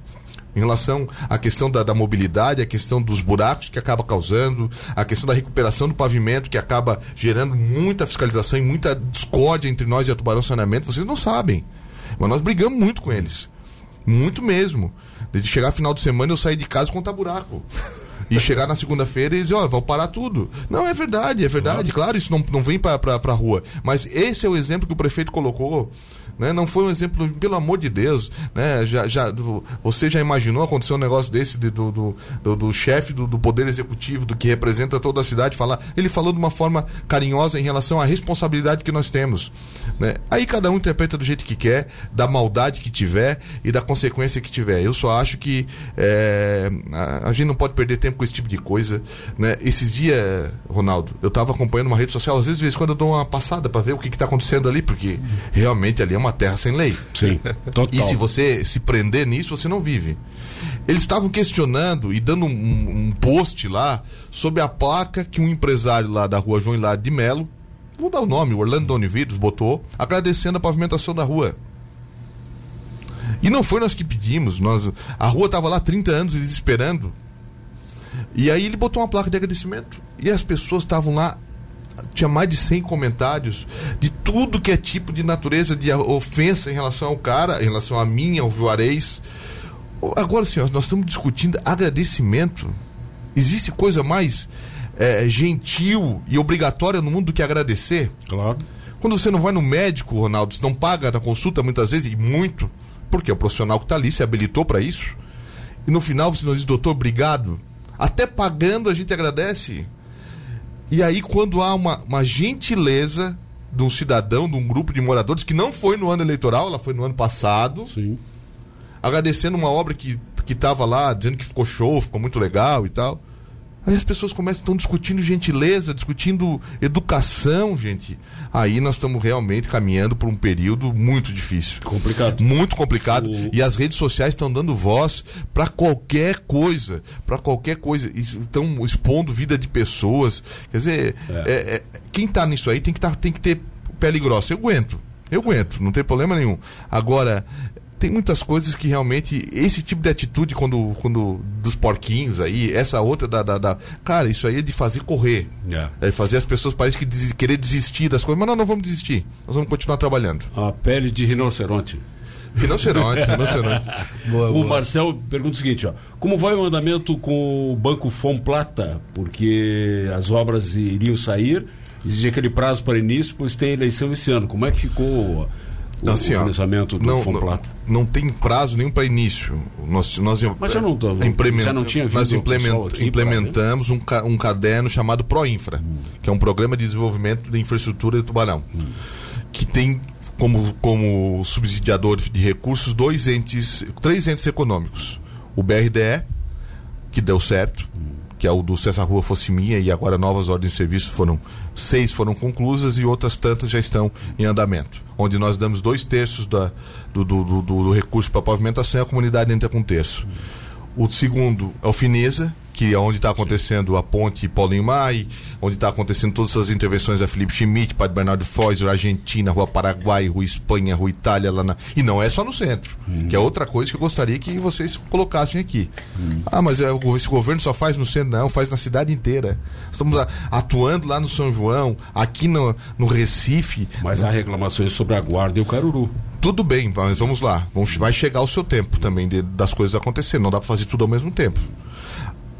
Em relação à questão da, da mobilidade, a questão dos buracos que acaba causando, a questão da recuperação do pavimento que acaba gerando muita fiscalização e muita discórdia entre nós e a Tubarão Saneamento, vocês não sabem. Mas nós brigamos muito com eles. Muito mesmo. De chegar final de semana eu sair de casa contar buraco. E chegar na segunda-feira e dizer, ó, vão parar tudo. Não, é verdade, é verdade. Claro, isso não, não vem pra, pra, pra rua. Mas esse é o exemplo que o prefeito colocou. Né? Não foi um exemplo, pelo amor de Deus. Né? Já, já, você já imaginou acontecer um negócio desse de- do, do, do, do chefe do, do Poder Executivo, do que representa toda a cidade, falar. Ele falou de uma forma carinhosa em relação à responsabilidade que nós temos. Né? Aí cada um interpreta do jeito que quer, da maldade que tiver e da consequência que tiver. Eu só acho que é, a, a gente não pode perder tempo com esse tipo de coisa. Né? Esses dias, Ronaldo, eu estava acompanhando uma rede social, às vezes, quando eu dou uma passada para ver o que está acontecendo ali, porque realmente ali é uma terra sem lei. Sim, total. E se você se prender nisso, você não vive. Eles estavam questionando e dando um, um post lá sobre a placa que um empresário lá da rua João Hilário de Melo, vou dar o nome, Orlando Donividos, botou, agradecendo a pavimentação da rua. E não foi nós que pedimos, nós, a rua estava lá há 30 anos eles esperando. E aí ele botou uma placa de agradecimento. E as pessoas estavam lá tinha mais de 100 comentários de tudo que é tipo de natureza de ofensa em relação ao cara, em relação a mim, ao Juarez. Agora, senhor, nós estamos discutindo agradecimento. Existe coisa mais eh, gentil e obrigatória no mundo do que agradecer? Claro. Quando você não vai no médico, Ronaldo, você não paga na consulta muitas vezes, e muito, porque é o profissional que está ali se habilitou para isso. E no final você não diz, doutor, obrigado. Até pagando a gente agradece. E aí, quando há uma, uma gentileza de um cidadão, de um grupo de moradores, que não foi no ano eleitoral, ela foi no ano passado, Sim. agradecendo uma obra que que estava lá, dizendo que ficou show, ficou muito legal e tal. Aí as pessoas começam estão discutindo gentileza, discutindo educação, gente. Aí nós estamos realmente caminhando por um período muito difícil. Complicado. Muito complicado. O- E as redes sociais estão dando voz para qualquer coisa. para qualquer coisa. Estão expondo vida de pessoas. Quer dizer, É. é- é- quem tá nisso aí tem que, tá, tem que ter pele grossa. Eu aguento. Eu aguento, não tem problema nenhum. Agora, tem muitas coisas que realmente. Esse tipo de atitude, quando. quando dos porquinhos aí, essa outra da. da, da- cara, isso aí é de fazer correr. É. É fazer as pessoas parecem que des- querer desistir das coisas. Mas não, não vamos desistir. Nós vamos continuar trabalhando. A pele de rinoceronte. Rinoceronte, rinoceronte. *laughs* Boa, O boa. Marcel pergunta o seguinte, ó. Como vai o andamento com o Banco Fom Plata? Porque as obras iriam sair, exige aquele prazo para início, pois tem eleição esse ano. Como é que ficou o, Assim, o ó, financiamento do não, não, Plata? não tem prazo nenhum para início. Nós, nós, Mas já não tô- implement- já não tinha vindo Nós implement- aqui implementamos um, ca- um caderno chamado ProInfra, Hum. que é um programa de desenvolvimento de infraestrutura de Tubarão, que tem como, como subsidiador de recursos dois entes, três entes econômicos. O BRDE, que deu certo, que é o do César Rua fosse minha e agora novas ordens de serviço foram seis foram conclusas e outras tantas já estão em andamento, onde nós damos dois terços da, do, do, do- do recurso para pavimentação e a comunidade entra com um terço. O segundo é o Fineza, que é onde está acontecendo a ponte Paulinho Mai, onde está acontecendo todas as intervenções da Felipe Schmidt, Padre Bernardo Foz, Argentina, Rua Paraguai, Rua Espanha, Rua Itália, lá na... E não é só no centro, que é outra coisa que eu gostaria que vocês colocassem aqui. Ah, mas é, esse governo só faz no centro, não, faz na cidade inteira. Estamos atuando lá no São João, aqui no, no Recife, Mas há reclamações sobre a guarda e o caruru. tudo bem, mas vamos lá. Vamos, vai chegar o seu tempo também de- das coisas acontecerem. Não dá para fazer tudo ao mesmo tempo.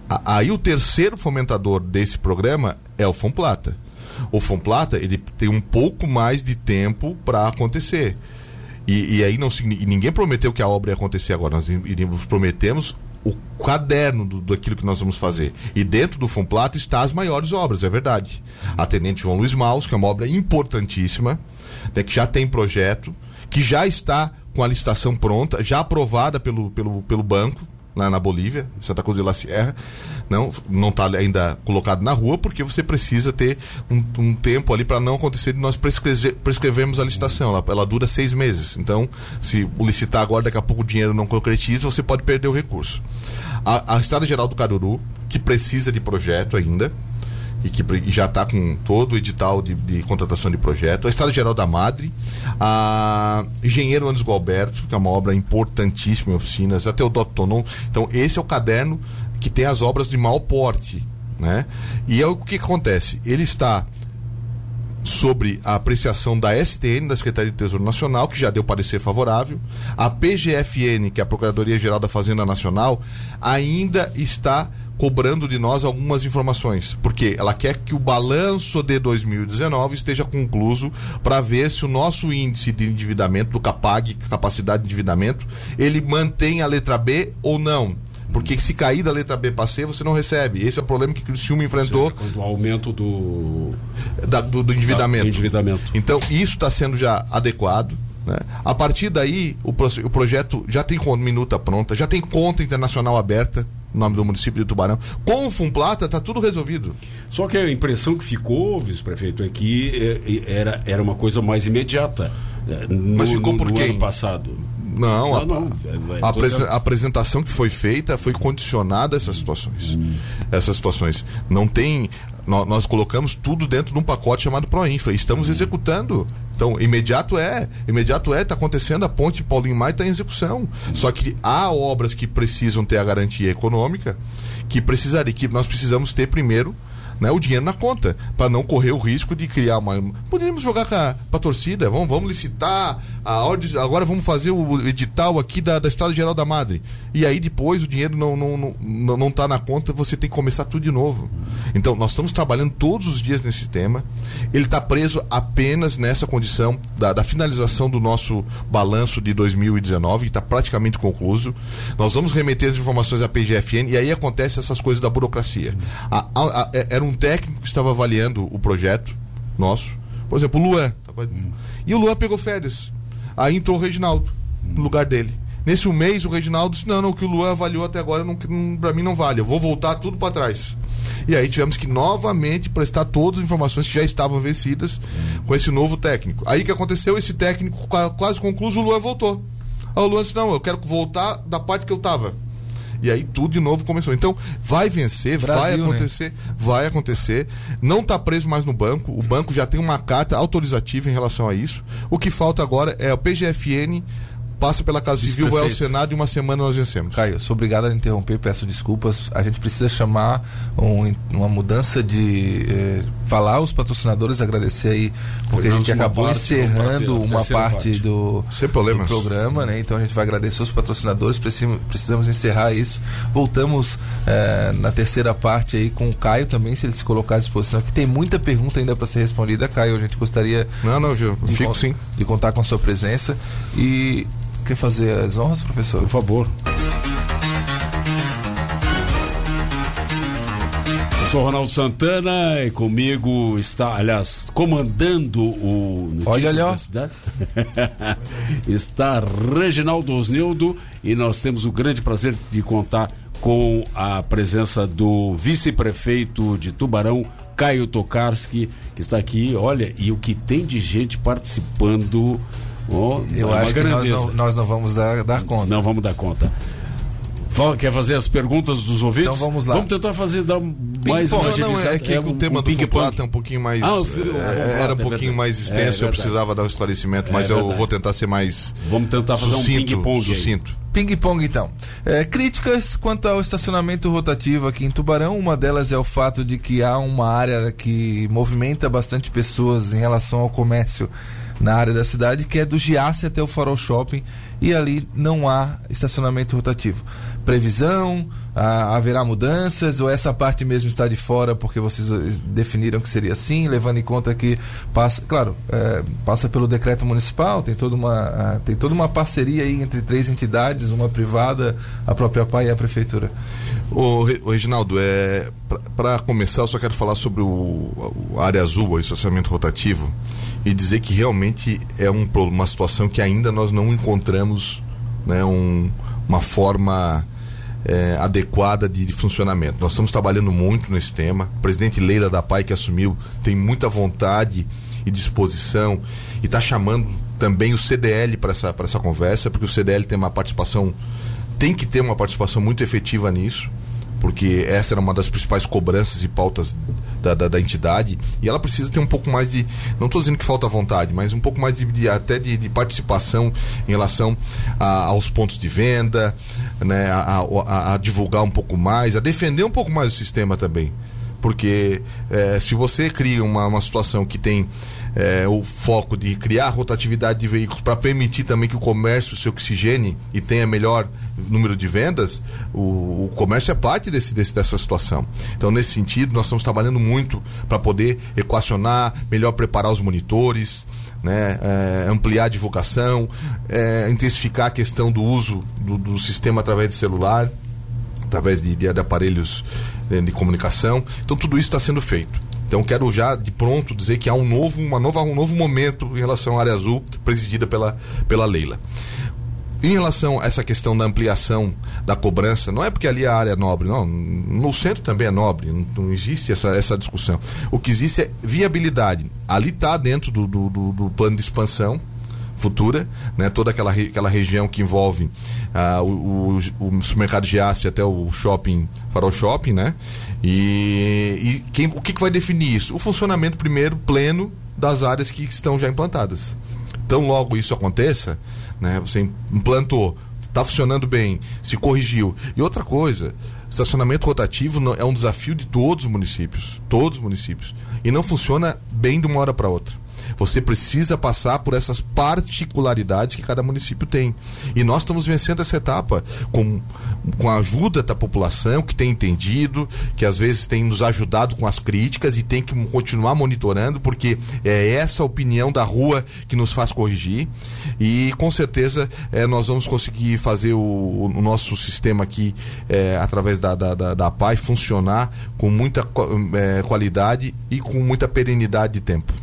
Aí o terceiro fomentador desse programa é o Fomplata. O Fomplata ele tem um pouco mais de tempo para acontecer. E, e aí não e ninguém prometeu que a obra ia acontecer agora. Nós iríamos prometemos o caderno do, daquilo que nós vamos fazer. E dentro do Fomplata está as maiores obras, é verdade. A Tenente João Luiz Maus, que é uma obra importantíssima, né, que já tem projeto, que já está com a licitação pronta, já aprovada pelo, pelo, pelo banco, lá na Bolívia, Santa Cruz de la Sierra. Não não está ainda colocado na rua, porque você precisa ter um, um tempo ali para não acontecer de nós prescreve- prescrevermos a licitação. Ela, ela dura seis meses. Então, se licitar agora, daqui a pouco o dinheiro não concretiza, você pode perder o recurso. A, a Estrada Geral do Caruru, que precisa de projeto ainda, e que já está com todo o edital de, de contratação de projeto. A Estrada Geral da Madre, a Engenheiro Anos Gualberto, que é uma obra importantíssima em oficinas, até o Dr. Tonon. Então, esse é o caderno que tem as obras de mau porte. Né? E é o que acontece? Ele está sobre a apreciação da STN, da Secretaria de Tesouro Nacional, que já deu parecer favorável. A PGFN, que é a Procuradoria-Geral da Fazenda Nacional, ainda está cobrando de nós algumas informações, porque ela quer que o balanço de 2019 esteja concluso para ver se o nosso índice de endividamento do CAPAG, capacidade de endividamento, ele mantém a letra B ou não. Porque se cair da letra B para C, você não recebe. Esse é o problema que o Criciúma enfrentou Quando o aumento do, da- do, do endividamento. do endividamento. Então, isso está sendo já adequado. Né? A partir daí, o, o projeto já tem minuta pronta, já tem conta internacional aberta, nome do município de Tubarão. Com o Fumplata, está tudo resolvido. Só que a impressão que ficou, vice-prefeito, é que eh, era, era uma coisa mais imediata. eh, No, Mas ficou no- por no quem? ano passado. Não, a, Não, não, é- é a a apresentação que foi feita foi condicionada a essas situações. Essas situações. Não tem. nó- Nós, colocamos tudo dentro de um pacote chamado Proinfra. e Estamos executando. Então, imediato é. Imediato é, está acontecendo, a ponte Paulinho Maia está em execução. Só que há obras que precisam ter a garantia econômica, que precisaria, que nós precisamos ter primeiro né, o dinheiro na conta, para não correr o risco de criar uma. Poderíamos jogar para a torcida, vamos, vamos licitar, a ordem, agora vamos fazer o edital aqui da, da Estrada Geral da Madre. E aí depois o dinheiro não não, não, não, tá na conta, você tem que começar tudo de novo. Então, nós estamos trabalhando todos os dias nesse tema. Ele está preso apenas nessa condição da, da finalização do nosso balanço de 2019, que está praticamente concluso. Nós vamos remeter as informações à PGFN e aí acontece essas coisas da burocracia. A- a- a- é- era um técnico que estava avaliando o projeto nosso. Por exemplo, o Luan. tava- E o Luan pegou férias. Aí entrou o Reginaldo no lugar dele. Nesse mês, o Reginaldo disse: Não, não, o que o Luan avaliou até agora não, não, pra mim não vale. Eu vou voltar tudo para trás. E aí tivemos que novamente prestar todas as informações que já estavam vencidas com esse novo técnico. Aí que aconteceu? Esse técnico, quase concluso, o Luan voltou. Aí o Luan disse: não, eu quero voltar da parte que eu estava. E aí tudo de novo começou. Então, vai vencer, Brasil, vai né? acontecer, né? vai acontecer. Não está preso mais no banco. O banco já tem uma carta autorizativa em relação a isso. O que falta agora é o PGFN passa pela Casa Civil, vai ao Senado e uma semana nós vencemos. Caio, sou obrigado a interromper, peço desculpas. A gente precisa chamar um, uma mudança de. Eh, falar aos patrocinadores, agradecer aí, porque a gente acabou parte, encerrando uma parte, parte, do, Sem do programa, né? Então a gente vai agradecer os patrocinadores, precisamos, precisamos encerrar isso. Voltamos eh, na terceira parte aí com o Caio também, se ele se colocar à disposição, que tem muita pergunta ainda para ser respondida. Caio, a gente gostaria. Não, não, eu fico sim. De contar com a sua presença. E Quer fazer as honras, professor? Por favor. Eu sou Ronaldo Santana e comigo está, aliás, comandando o Notícias Olha ali, da Cidade. *laughs* está Reginaldo Osnildo e nós temos o grande prazer de contar com a presença do vice-prefeito de Tubarão, Caio Tokarski, que está aqui. Olha, e o que tem de gente participando Oh, Eu acho que nós não, nós não, vamos dar, dar conta. Não vamos dar conta. Quer fazer as perguntas dos ouvintes? Então vamos lá. Vamos tentar fazer dar mais não, não, é que é, o tema um do Fuplata é um pouquinho mais. Ah, o, o, é, era um é pouquinho mais extenso, é, eu precisava dar o um esclarecimento, mas eu vou tentar ser mais. Vamos tentar fazer sucinto, um ping-pong. Sucinto. Ping-pong, então. É, críticas quanto ao estacionamento rotativo aqui em Tubarão. Uma delas é o fato de que há uma área que movimenta bastante pessoas em relação ao comércio na área da cidade, que é do Giasse até o Farol Shopping, e ali não há estacionamento rotativo. Previsão, ah, haverá mudanças, ou essa parte mesmo está de fora porque vocês eh, definiram que seria assim, levando em conta que passa, claro, é, passa pelo decreto municipal, tem toda uma, ah, tem toda uma parceria aí entre três entidades, uma privada, a própria PAI e a prefeitura. O, o Reginaldo, é, para começar, eu só quero falar sobre o, o área azul, o estacionamento rotativo e dizer que realmente é um, uma situação que ainda nós não encontramos né, um, uma forma é, adequada de, de, funcionamento. Nós estamos trabalhando muito nesse tema. O presidente Leila da PAI, que assumiu, tem muita vontade e disposição e está chamando também o CDL para essa, essa conversa, porque o CDL tem uma participação, tem que ter uma participação muito efetiva nisso porque essa era uma das principais cobranças e pautas da, da, da entidade, e ela precisa ter um pouco mais de, não estou dizendo que falta vontade, mas um pouco mais de, de até de, de, participação em relação a, aos pontos de venda, né, a, a, a divulgar um pouco mais, a defender um pouco mais o sistema também porque é, se você cria uma, uma situação que tem é, o foco de criar rotatividade de veículos para permitir também que o comércio se oxigene e tenha melhor número de vendas, o, o comércio é parte desse, desse, dessa situação. Então, nesse sentido, nós estamos trabalhando muito para poder equacionar, melhor preparar os monitores. Né, é, ampliar a divulgação, é, intensificar a questão do uso do, do sistema através de celular, através de, de, de aparelhos de, de comunicação. Então tudo isso está sendo feito. Então quero já de pronto dizer que há um novo, uma nova, um novo momento em relação à área azul, presidida pela, pela Leila. Em relação a essa questão da ampliação da cobrança, não é porque ali a área é nobre, não. No centro também é nobre, não, não existe essa, essa discussão. O que existe é viabilidade. Ali está dentro do, do, do, do plano de expansão, futura, né? Toda aquela, aquela região que envolve uh, o, o, o supermercado de aço até o shopping, farol shopping, né? E, e quem, o que, que vai definir isso? O funcionamento primeiro pleno das áreas que estão já implantadas. Então logo isso aconteça, né? Você implantou, está funcionando bem, se corrigiu. E outra coisa, estacionamento rotativo é um desafio de todos os municípios, todos os municípios. E não funciona bem de uma hora para outra. Você precisa passar por essas particularidades que cada município tem. E nós estamos vencendo essa etapa com, com a ajuda da população que tem entendido, que às vezes tem nos ajudado com as críticas e tem que continuar monitorando, porque é essa opinião da rua que nos faz corrigir. E com certeza é, nós vamos conseguir fazer o, o nosso sistema aqui, é, através da, da, da, da PAI, funcionar com muita é, qualidade e com muita perenidade de tempo.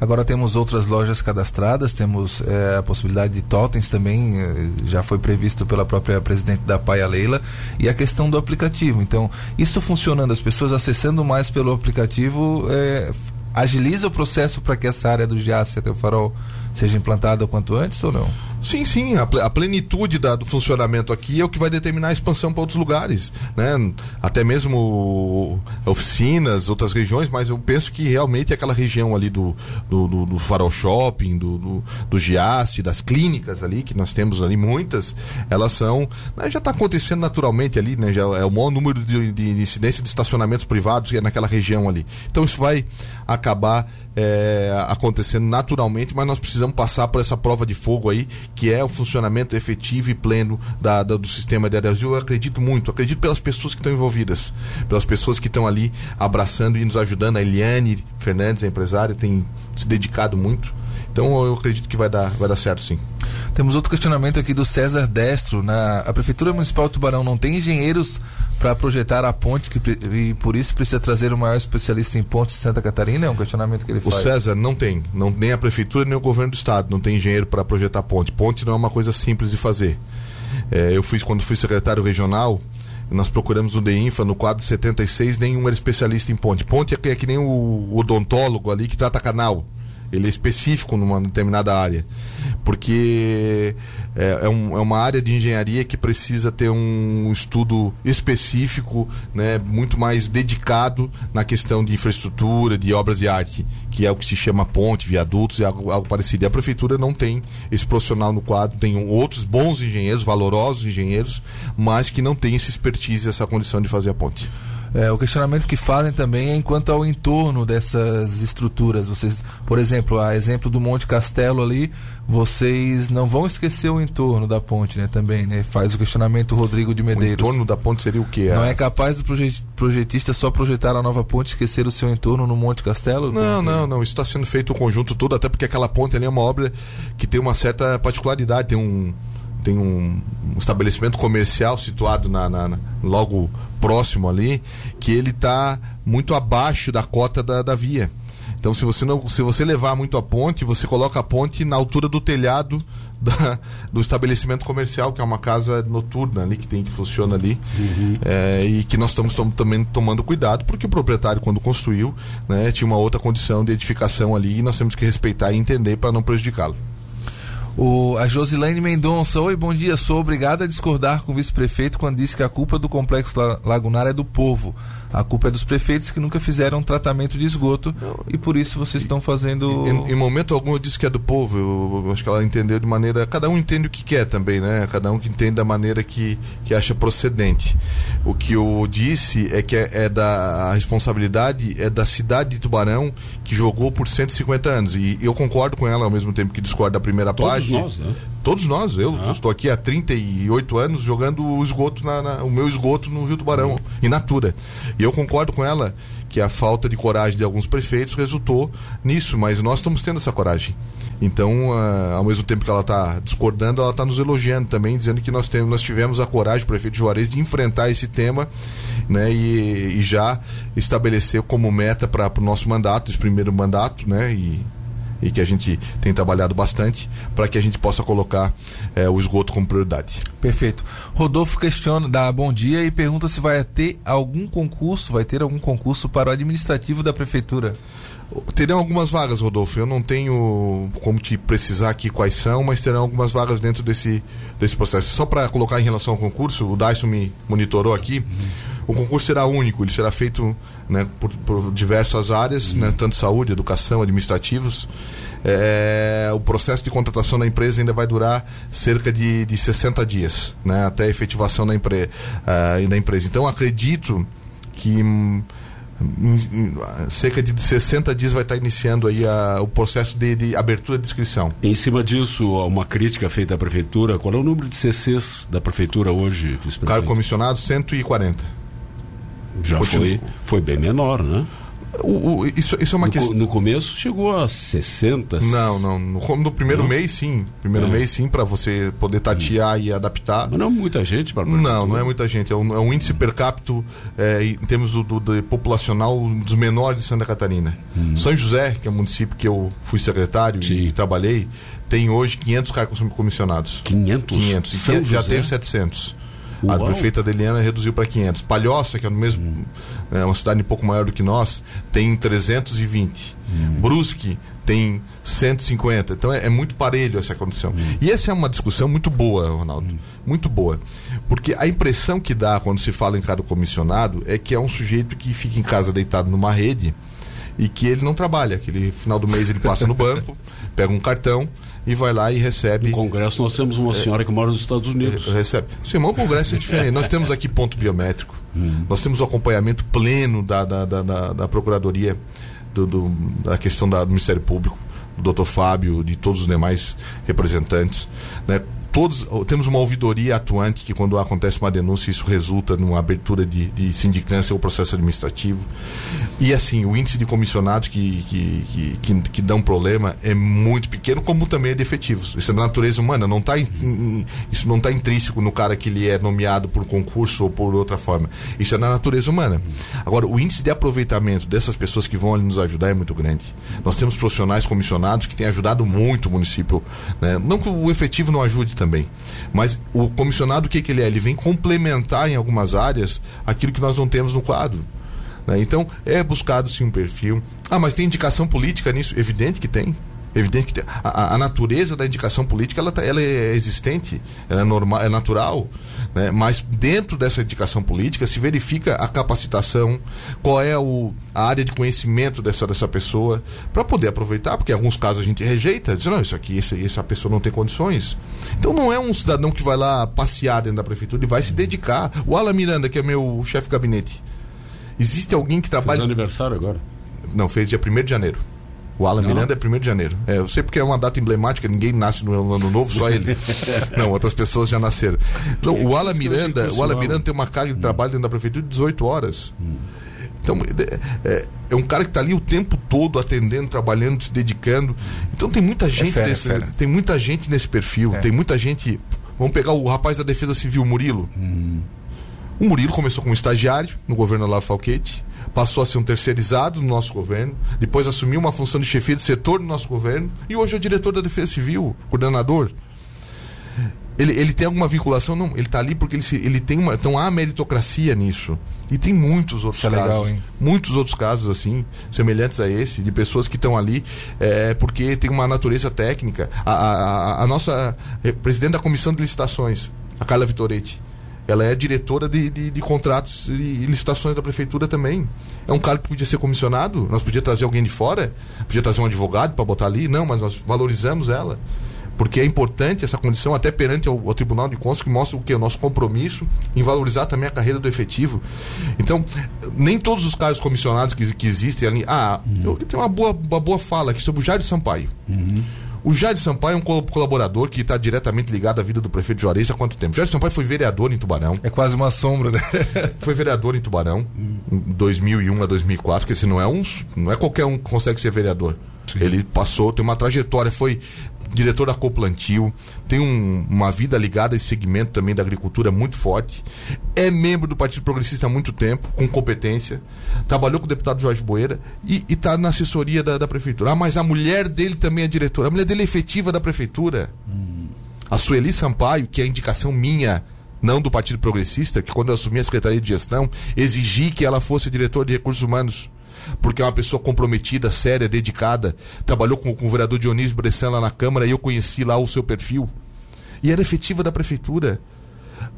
Agora temos outras lojas cadastradas, temos é, a possibilidade de totens também, é, já foi previsto pela própria presidente da Paia Leila, e a questão do aplicativo. Então, isso funcionando, as pessoas acessando mais pelo aplicativo, é, agiliza o processo para que essa área do Giasse até o farol seja implantada o quanto antes ou não? Sim, sim. A, plenitude da, do funcionamento aqui é o que vai determinar a expansão para outros lugares, né? Até mesmo oficinas, outras regiões, mas eu penso que realmente aquela região ali do, do, do, do Farol Shopping, do, do, do Giasse, das clínicas ali, que nós temos ali muitas, elas são. Né, já está acontecendo naturalmente ali, né? Já é o maior número de, de incidência de estacionamentos privados que é naquela região ali. Então isso vai acabar é, acontecendo naturalmente, mas nós precisamos passar por essa prova de fogo aí, que é o funcionamento efetivo e pleno da, da do sistema de Brasil. Eu acredito muito, acredito pelas pessoas que estão envolvidas, pelas pessoas que estão ali abraçando e nos ajudando. A Eliane Fernandes, a empresária, tem se dedicado muito. Então eu acredito que vai dar, vai dar certo sim. Temos outro questionamento aqui do César Destro. Na, a Prefeitura Municipal de Tubarão não tem engenheiros para projetar a ponte que, e por isso precisa trazer o maior especialista em pontes de Santa Catarina? É um questionamento que ele faz. O César não tem. Não, nem a Prefeitura nem o Governo do Estado não tem engenheiro para projetar ponte. Ponte não é uma coisa simples de fazer. É, eu fui, quando fui secretário regional, nós procuramos o DEINFA no quadro 76, nenhum era especialista em ponte. Ponte é que, é que nem o odontólogo ali que trata canal ele é específico numa determinada área. Porque é, é, um, é, uma área de engenharia que precisa ter um estudo específico, né, muito mais dedicado na questão de infraestrutura, de obras de arte, que é o que se chama ponte, viadutos e algo, algo parecido. E a prefeitura não tem esse profissional no quadro, tem outros bons engenheiros, valorosos engenheiros, mas que não tem essa expertise, essa condição de fazer a ponte. É, o questionamento que fazem também é enquanto ao entorno dessas estruturas. Vocês, por exemplo, a exemplo do Monte Castelo ali, vocês não vão esquecer o entorno da ponte, né? Também, né? Faz o questionamento o Rodrigo de Medeiros. O entorno da ponte seria o quê? Não é capaz do projetista só projetar a nova ponte e esquecer o seu entorno no Monte Castelo? Não, não, não. Isso está sendo feito o conjunto todo, até porque aquela ponte ali é uma obra que tem uma certa particularidade, tem um tem um, um estabelecimento comercial situado na, na, na, logo próximo ali, que ele está muito abaixo da cota da, da via. Então, se você, não, se você levar muito a ponte, você coloca a ponte na altura do telhado da, do estabelecimento comercial, que é uma casa noturna ali, que tem que funciona ali. Uhum. É, e que nós estamos tom, também tomando cuidado, porque o proprietário, quando construiu, né, tinha uma outra condição de edificação ali e nós temos que respeitar e entender para não prejudicá-lo. O, a Josilene Mendonça, oi, bom dia. Sou obrigada a discordar com o vice-prefeito quando disse que a culpa do complexo lagunar é do povo. A culpa é dos prefeitos que nunca fizeram tratamento de esgoto e por isso vocês estão fazendo. Em, em, momento algum eu disse que é do povo. Eu, eu, acho que ela entendeu de maneira. Cada um entende o que quer também, né? Cada um que entende da maneira que, que acha procedente. O que eu disse é que é, é da a responsabilidade é da cidade de Tubarão que jogou por 150 anos. E eu concordo com ela ao mesmo tempo que discordo da primeira Todos parte. Nós, né? Todos nós, eu ah. estou aqui há 38 anos jogando o esgoto na, na, o meu esgoto no Rio Tubarão, uhum. in natura. E eu concordo com ela que a falta de coragem de alguns prefeitos resultou nisso, mas nós estamos tendo essa coragem. Então, uh, ao mesmo tempo que ela está discordando, ela está nos elogiando também, dizendo que nós, temos, nós tivemos a coragem, prefeito Juarez, de enfrentar esse tema né, e, e já estabelecer como meta para o nosso mandato, esse primeiro mandato, né, e e que a gente tem trabalhado bastante para que a gente possa colocar é, o esgoto como prioridade. Perfeito. Rodolfo questiona, dá bom dia e pergunta se vai ter algum concurso, vai ter algum concurso para o administrativo da prefeitura. Terão algumas vagas, Rodolfo. Eu não tenho como te precisar aqui quais são, mas terão algumas vagas dentro desse, desse processo. Só para colocar em relação ao concurso, o Dyson me monitorou aqui. Uhum o concurso será único, ele será feito né, por, por, diversas áreas, uhum. né, tanto saúde, educação, administrativos. É, o processo de contratação da empresa ainda vai durar cerca de, de 60 dias, né, até a efetivação da, empre, uh, da empresa. Então, acredito que hum, em, em, cerca de 60 dias vai estar iniciando aí a, o processo de, de, abertura de inscrição. Em cima disso, uma crítica feita à prefeitura, qual é o número de CCs da prefeitura hoje? Cargo comissionado, 140 já foi, foi bem menor, né? O, o, isso, isso é uma no, questão. No começo chegou a 60. Não, não. No, no primeiro Não? mês, sim. Primeiro É. mês, sim, para você poder tatear e adaptar. Mas não muita gente para Não, não é muita gente. É um, é um índice per capita, é, em termos do, do- do populacional, um dos menores de Santa Catarina. São José, que é um município que eu fui secretário Sim. e trabalhei, tem hoje 500 cargos comissionados. 500. 500. E São já José? teve 700. A prefeita Adeliana reduziu para 500. Palhoça, que é no mesmo, é uma cidade um pouco maior do que nós, tem 320. Brusque tem 150. Então é, é muito parelho essa condição. E essa é uma discussão muito boa, Ronaldo. Muito boa. Porque a impressão que dá quando se fala em cada comissionado é que é um sujeito que fica em casa deitado numa rede e que ele não trabalha. Que ele, final do mês ele passa no banco, *laughs* pega um cartão e vai lá e recebe No Congresso nós temos É. uma senhora que mora nos Estados Unidos. recebe. Sim, mas o Congresso é diferente. Nós temos aqui ponto biométrico. Nós temos o acompanhamento pleno da, da, da, da- da Procuradoria, do, do- da questão da- do Ministério Público, do doutor Fábio, de todos os demais representantes. Né? Todos, temos uma ouvidoria atuante que quando acontece uma denúncia isso resulta numa abertura de, de sindicância ou processo administrativo. E assim o índice de comissionados que, que, que, que, que dão problema é muito pequeno como também é de efetivos. Isso é da natureza humana não tá isso não está intrínseco no cara que ele é nomeado por concurso ou por outra forma. Isso é da natureza humana. Agora o índice de aproveitamento dessas pessoas que vão ali nos ajudar é muito grande. Nós temos profissionais comissionados que têm ajudado muito o município né? não que o efetivo não ajude também mas o comissionado o que, que ele é ele vem complementar em algumas áreas aquilo que nós não temos no quadro né? Então, é buscado sim um perfil. Ah, mas tem indicação política nisso? Evidente que tem. Evidente que a- a natureza da indicação política ela, tá- ela é existente, ela é, normal, é natural. Né? Mas dentro dessa indicação política se verifica a capacitação, qual é o, a área de conhecimento dessa, dessa pessoa, para poder aproveitar, porque em alguns casos a gente rejeita, diz, não, isso aqui, esse, essa pessoa não tem condições. Então não é um cidadão que vai lá passear dentro da prefeitura, ele vai se dedicar. O Alan Miranda, que é meu chefe de gabinete, Existe alguém que Fez trabalha. aniversário agora. Não, fez dia 1 de janeiro. O Alan Não. Miranda é 1 de janeiro. É, eu sei porque é uma data emblemática, ninguém nasce no ano novo, só ele. *laughs* Não, outras pessoas já nasceram. Então, o Alan Miranda, o Alan Miranda tem uma carga de trabalho dentro da prefeitura de 18 horas. Então, é, é- é um cara que está ali o tempo todo atendendo, trabalhando, se dedicando. Então tem muita gente fera, desse- fera. tem muita gente nesse perfil, É. tem muita gente. Vamos pegar o rapaz da Defesa Civil, Murilo. O Murilo começou como estagiário no governo Olavo Falquete, passou a ser um terceirizado no nosso governo, depois assumiu uma função de chefia de setor no nosso governo e hoje é o diretor da Defesa Civil, coordenador. Ele, ele tem alguma vinculação? Não, ele está ali porque ele, se- ele tem uma. Então há meritocracia nisso. E tem muitos outros Isso é legal, casos. hein? Muitos outros casos, assim, semelhantes a esse, de pessoas que estão ali é, porque tem uma natureza técnica. A, a- a- a nossa eh, presidente da comissão de licitações, a Carla Vitoretti, ela é diretora de, de, de contratos e licitações da prefeitura também. É um cara que podia ser comissionado, nós podíamos trazer alguém de fora, podia trazer um advogado para botar ali, não, mas nós valorizamos ela. Porque é importante essa condição, até perante ao Tribunal de Contas, que mostra o que? O nosso compromisso em valorizar também a carreira do efetivo. Então, nem todos os cargos comissionados que, que existem ali. Ah, eu tenho uma boa, uma boa fala aqui sobre o Jair Sampaio. O Jair Sampaio é um col- colaborador que está diretamente ligado à vida do prefeito Juarez há quanto tempo? Jair Sampaio foi vereador em Tubarão. É quase uma sombra, né? *laughs* Foi vereador em Tubarão, em 2001 a 2004, porque esse não é um, não é qualquer um que consegue ser vereador. Ele passou, tem uma trajetória, foi diretor da Coplantio, tem um- uma vida ligada a esse segmento também da agricultura muito forte. É membro do Partido Progressista há muito tempo, com competência. Trabalhou com o deputado Jorge Boeira e está na assessoria da, da prefeitura. Ah, mas a mulher dele também é diretora. A mulher dele é efetiva da prefeitura. A Sueli Sampaio, que é a indicação minha, não do Partido Progressista, que quando eu assumi a Secretaria de Gestão, exigi que ela fosse diretora de recursos humanos. Porque é uma pessoa comprometida, séria, dedicada. Trabalhou com, com o vereador Dionísio Bressan lá na Câmara e eu conheci lá o seu perfil. E era efetiva da Prefeitura.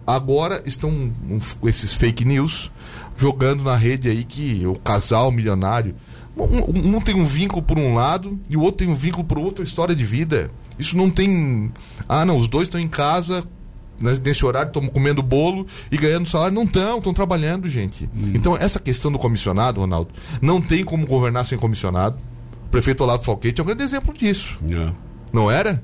Agora estão um, esses fake news jogando na rede aí que o casal milionário. Um, um- tem um vínculo por um lado e o outro tem um vínculo por outra história de vida. Isso não tem. Ah, não, os dois estão em casa nesse horário, estão comendo bolo e ganhando salário. Não estão, estão trabalhando, gente. Então, essa questão do comissionado, Ronaldo, não tem como governar sem comissionado. O prefeito Olavo Falquete é um grande exemplo disso. É. Não era?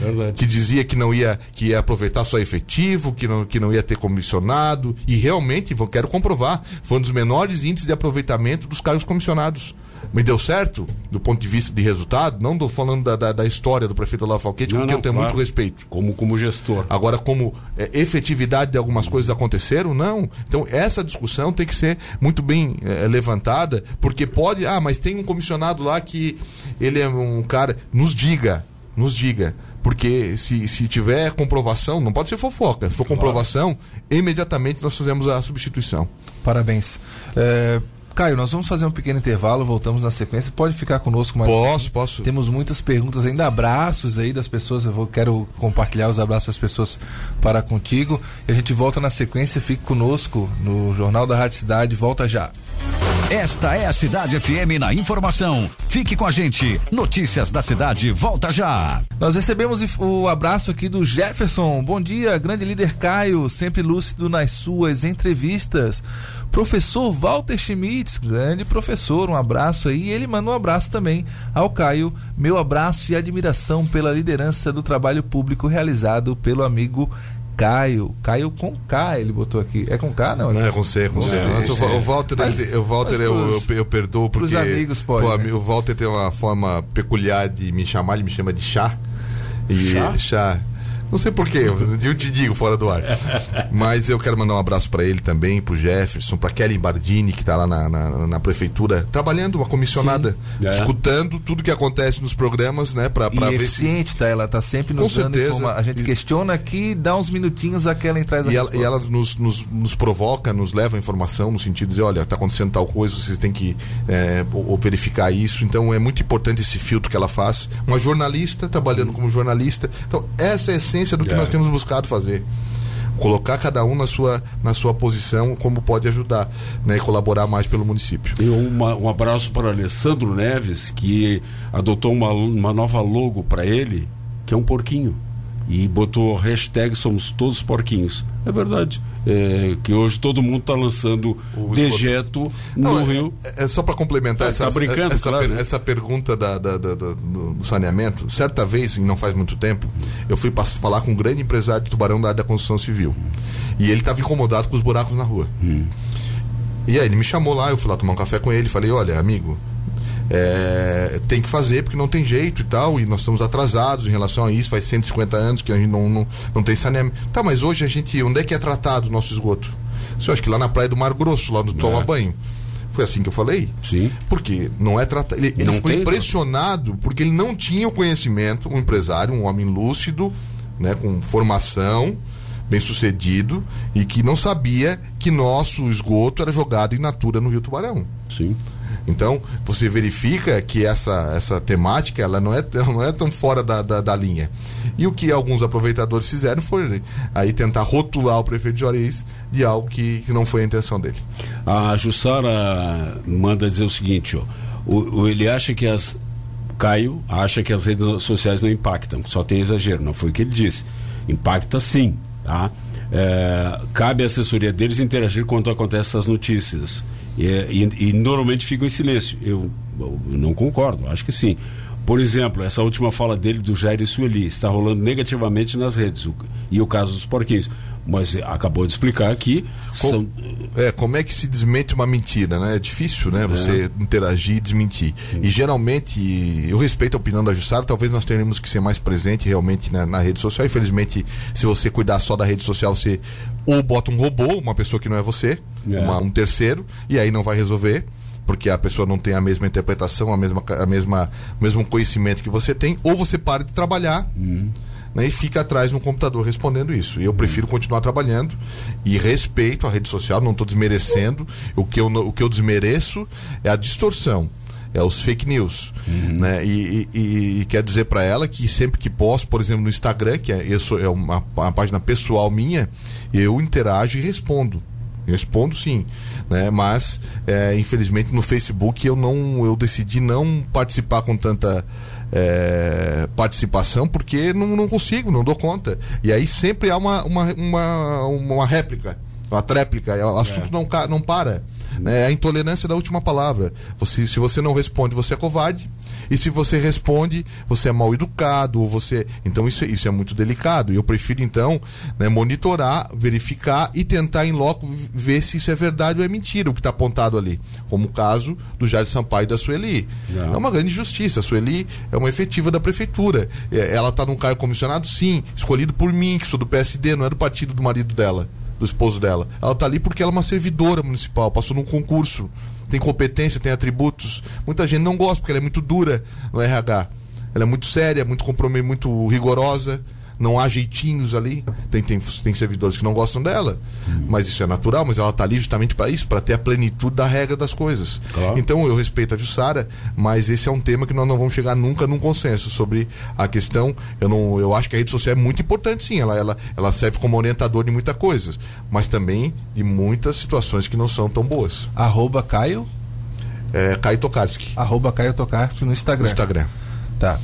É verdade. que dizia que não ia, que ia aproveitar só efetivo, que não, que não ia ter comissionado. E realmente, vou- quero comprovar, foi um dos menores índices de aproveitamento dos cargos comissionados. Me deu certo, do ponto de vista de resultado, não estou falando da, da, da história do prefeito Olavo Falquete, porque não, eu tenho claro. muito respeito. Como, como gestor. Agora, como é, efetividade de algumas coisas aconteceram, não. Então, essa discussão tem que ser muito bem é, levantada, porque pode. Ah, mas tem um comissionado lá que ele é um cara. Nos diga, nos diga. Porque se, se tiver comprovação, não pode ser fofoca. Se for comprovação, imediatamente nós fazemos a substituição. Parabéns. É, Caio, nós vamos fazer um pequeno intervalo, voltamos na sequência. Pode ficar conosco mais um Posso, posso. Temos muitas perguntas ainda, abraços aí das pessoas. Eu vou, quero compartilhar os abraços das pessoas para contigo. E a gente volta na sequência. Fique conosco no Jornal da Rádio Cidade. Volta já. Esta é a Cidade FM na informação. Fique com a gente. Notícias da cidade, volta já. Nós recebemos o abraço aqui do Jefferson. Bom dia, grande líder Caio, sempre lúcido nas suas entrevistas. Professor Walter Schmitz, grande professor, um abraço aí. Ele manda um abraço também ao Caio. Meu abraço e admiração pela liderança do trabalho público realizado pelo amigo Caio. Caio com K, ele botou aqui. É com K, não? Não, é com C, com Com C. C, Mas o, o Walter, Mas- ele- o Walter mas eu, pros- eu, eu perdoo porque. pros amigos pode, pô, né? O Walter tem uma forma peculiar de me chamar, ele me chama de chá. E Chá? chá. Não sei porquê, eu te digo fora do ar. *laughs* Mas eu quero mandar um abraço para ele também, pro Jefferson, pra Kelly Bardini, que tá lá na, na, na prefeitura, trabalhando, uma comissionada, É. escutando tudo que acontece nos programas, né? Pra, pra e ver se. eficiente, tá? Ela tá sempre nos Com dando certeza. informa- A gente E- questiona aqui, dá uns minutinhos, aquela entrada E ela, e ela nos, nos, nos provoca, nos leva a informação no sentido de dizer, olha, está acontecendo tal coisa, vocês têm que é, ou- ou verificar isso. Então é muito importante esse filtro que ela faz. Uma jornalista trabalhando como jornalista. Então, essa é a essência do que É. nós temos buscado fazer. Colocar cada um na sua, na sua posição, como pode ajudar né, e colaborar mais pelo município. E uma- um abraço para Alessandro Neves, que adotou uma, uma nova logo para ele, que é um porquinho. E botou hashtag Somos Todos Porquinhos. É verdade. É, que hoje todo mundo está lançando O dejeto no Não, é- Rio. É, é só para complementar Tá- essa, tá brincando, essa, claro, per- essa pergunta da, da- da- do, saneamento. Certa vez, e não faz muito tempo, eu fui falar com um grande empresário de Tubarão da área da construção civil. E ele estava incomodado com os buracos na rua. E aí ele me chamou lá, eu fui lá tomar um café com ele, falei, olha, amigo, é, tem que fazer porque não tem jeito e tal, e nós estamos atrasados em relação a isso, faz 150 anos que a gente não, não, não tem saneamento. Tá, mas hoje a gente, onde é que é tratado o nosso esgoto? Eu acho que lá na praia do Mar Grosso, lá no Toma É. Banho. Foi assim que eu falei? Sim. Porque não é tratado. Ele, ele Não ficou tem impressionado porque ele não tinha o conhecimento, um empresário, um homem lúcido, né, com formação, bem sucedido, e que não sabia que nosso esgoto era jogado in natura no Rio Tubarão. Sim. Então, você verifica que essa, essa temática ela não, é, ela não é tão fora da, da, da linha. E o que alguns aproveitadores fizeram foi aí tentar rotular o prefeito de Juarez de algo que, que não foi a intenção dele. A Jussara manda dizer o seguinte, ó. O, o- ele acha que as. Caio acha que as redes sociais não impactam, só tem exagero. Não foi o que ele disse. Impacta sim, tá? É, cabe à assessoria deles interagir quando acontecem essas notícias. E, e- e normalmente ficam em silêncio. Eu, eu não concordo, acho que sim. Por exemplo, essa última fala dele do Jair Sueli está rolando negativamente nas redes. o- e o caso dos porquinhos. Mas acabou de explicar que Co- são, É, como é que se desmente uma mentira, né? É difícil, né? Você interagir e desmentir. E geralmente, eu respeito a opinião da Jussara, talvez nós tenhamos que ser mais presente realmente na, na rede social. Infelizmente, se você cuidar só da rede social, você ou bota um robô, uma pessoa que não é você, É. uma- um terceiro, e aí não vai resolver. Porque a pessoa não tem a mesma interpretação, a mesma, a mesma, o mesmo conhecimento que você tem, ou você para de trabalhar né, e fica atrás no computador respondendo isso. E eu prefiro continuar trabalhando e respeito a rede social, não estou desmerecendo. O que, eu, o que eu desmereço é a distorção. É os fake news. Né? E, e- e- quero dizer para ela que sempre que posto, por exemplo, no Instagram, que é, eu sou, é uma, uma página pessoal minha, eu interajo e respondo. Respondo sim, né? Mas é, infelizmente no Facebook eu não, eu decidi não participar com tanta é, participação porque não, não consigo, não dou conta. E aí sempre há uma, uma, uma, uma réplica. Uma tréplica, o assunto não, ca- não para. É a intolerância da última palavra. Você, se você não responde, você é covarde. E se você responde, você é mal educado, ou você. Então isso, é- isso é muito delicado. Eu prefiro, então, né, monitorar, verificar e tentar em loco ver se isso é verdade ou é mentira, o que está apontado ali. Como o caso do Jair Sampaio e da Sueli. Não. É uma grande injustiça. A Sueli é uma efetiva da prefeitura. É, Ela está num cargo comissionado, sim, escolhido por mim, que sou do PSD, não é do partido do marido dela, do esposo dela. Ela está ali porque ela é uma servidora municipal, passou num concurso, tem competência, tem atributos. Muita gente não gosta porque ela é muito dura no RH. Ela é muito séria, muito comprometida, muito rigorosa. Não há jeitinhos ali. Tem, tem, tem servidores que não gostam dela. Mas isso é natural, mas ela está ali justamente para isso, para ter a plenitude da regra das coisas. Claro. Então eu respeito a Jussara, mas esse é um tema que nós não vamos chegar nunca num consenso sobre a questão. Eu não, eu acho que a rede social é muito importante, sim. Ela, ela, ela serve como orientador de muita coisa, mas também de muitas situações que não são tão boas. Arroba Caio, É, Kai Tokarski, arroba Caio Tokarski no Instagram. no Instagram. Tá.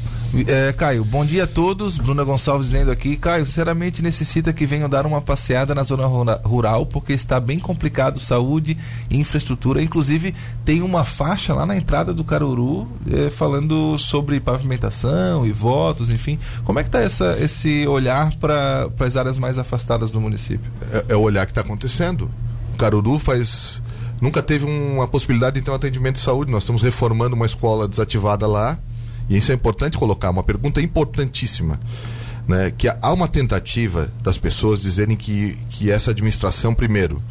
É, Caio, bom dia a todos. Bruna Gonçalves dizendo aqui. Caio, sinceramente necessita que venham dar uma passeada na zona rura- rural, porque está bem complicado saúde e infraestrutura. Inclusive, tem uma faixa lá na entrada do Caruru eh, falando sobre pavimentação e votos, enfim. Como é que está esse olhar para as áreas mais afastadas do município? É, é o olhar que está acontecendo. O Caruru faz. Nunca teve uma possibilidade de ter um atendimento de saúde. Nós estamos reformando uma escola desativada lá. E isso é importante colocar, uma pergunta importantíssima. Né? Que há uma tentativa das pessoas dizerem que, que essa administração, primeiro,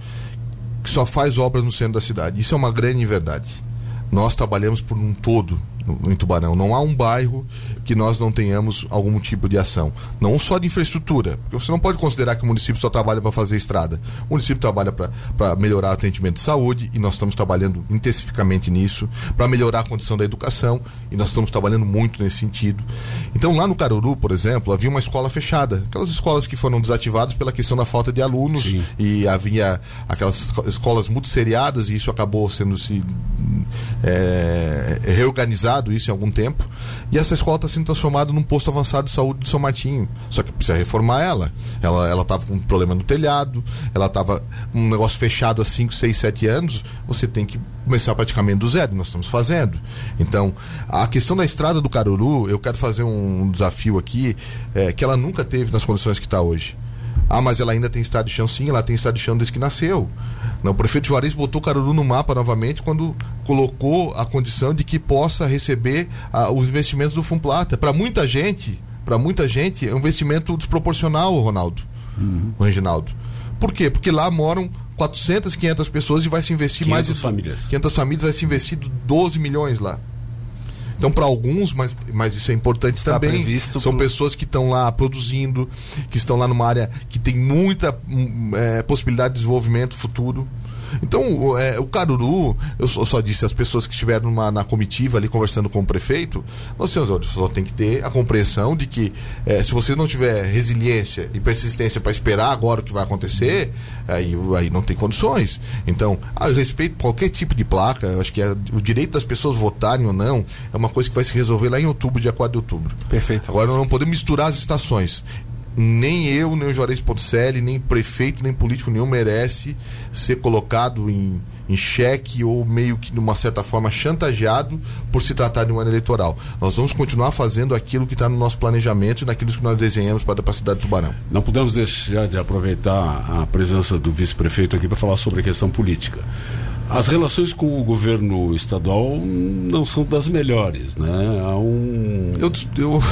que só faz obras no centro da cidade. Isso é uma grande verdade. Nós trabalhamos por um todo no, em Tubarão. Não há um bairro que nós não tenhamos algum tipo de ação. Não só de infraestrutura, porque você não pode considerar que o município só trabalha para fazer estrada. O município trabalha para melhorar o atendimento de saúde e nós estamos trabalhando intensificamente nisso, para melhorar a condição da educação e nós estamos trabalhando muito nesse sentido. Então, lá no Caruru, por exemplo, havia uma escola fechada. Aquelas escolas que foram desativadas pela questão da falta de alunos Sim. e havia aquelas esco- escolas muito seriadas e isso acabou sendo se é, reorganizado isso em algum tempo e essa escola está sendo transformada num posto avançado de saúde do São Martinho. Só que precisa reformar ela. Ela ela estava com um problema no telhado ela estava um negócio fechado há 5, 6, 7 anos você tem que começar praticamente do zero nós estamos fazendo. Então a questão da estrada do Caruru eu quero fazer um desafio aqui é, que ela nunca teve nas condições que está hoje ah, mas ela ainda tem estado de chão, sim, ela tem estado de chão desde que nasceu. Não, o prefeito Juarez botou Caruru no mapa novamente quando colocou a condição de que possa receber ah, os investimentos do Fumplata. Para muita gente, para muita gente, é um investimento desproporcional, Ronaldo, o Reginaldo. Por quê? Porque lá moram 400, 500 pessoas e vai se investir mais 500 de famílias. 500 famílias, vai se investir 12 milhões lá. Então, para alguns, mas, mas isso é importante Está também. São pro- pessoas que estão lá produzindo, que estão lá numa área que tem muita hum, é, possibilidade de desenvolvimento futuro. Então, o- é, o Caruru, eu só, só disse às pessoas que estiveram numa, na comitiva ali conversando com o prefeito, nós senhores, olha, só tem que ter a compreensão de que é, se você não tiver resiliência e persistência para esperar agora o que vai acontecer, aí, aí não tem condições. Então, a respeito qualquer tipo de placa, eu acho que é, o direito das pessoas votarem ou não é uma coisa que vai se resolver lá em outubro, dia 4 de outubro. Perfeito. Agora nós não podemos misturar as estações. Nem eu, nem o Juarez Ponticelli, nem prefeito, nem político nenhum merece ser colocado em, em xeque ou meio que de uma certa forma chantageado por se tratar de um ano eleitoral. Nós vamos continuar fazendo aquilo que está no nosso planejamento e naquilo que nós desenhamos para a cidade de Tubarão. Não podemos deixar de aproveitar a presença do vice-prefeito aqui para falar sobre a questão política. As relações com o governo estadual não são das melhores, né? Há um. Eu, eu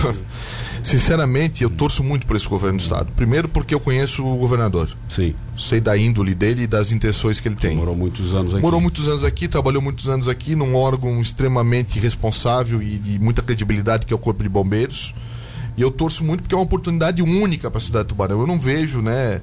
sinceramente, eu torço muito por esse governo do estado. Primeiro porque eu conheço o governador. Sim, Sei da índole dele e das intenções que ele tem. morou muitos anos aqui. Morou muitos anos aqui, trabalhou muitos anos aqui num órgão extremamente responsável e de muita credibilidade que é o Corpo de Bombeiros. E eu torço muito porque é uma oportunidade única para a cidade de Tubarão. Eu não vejo, né,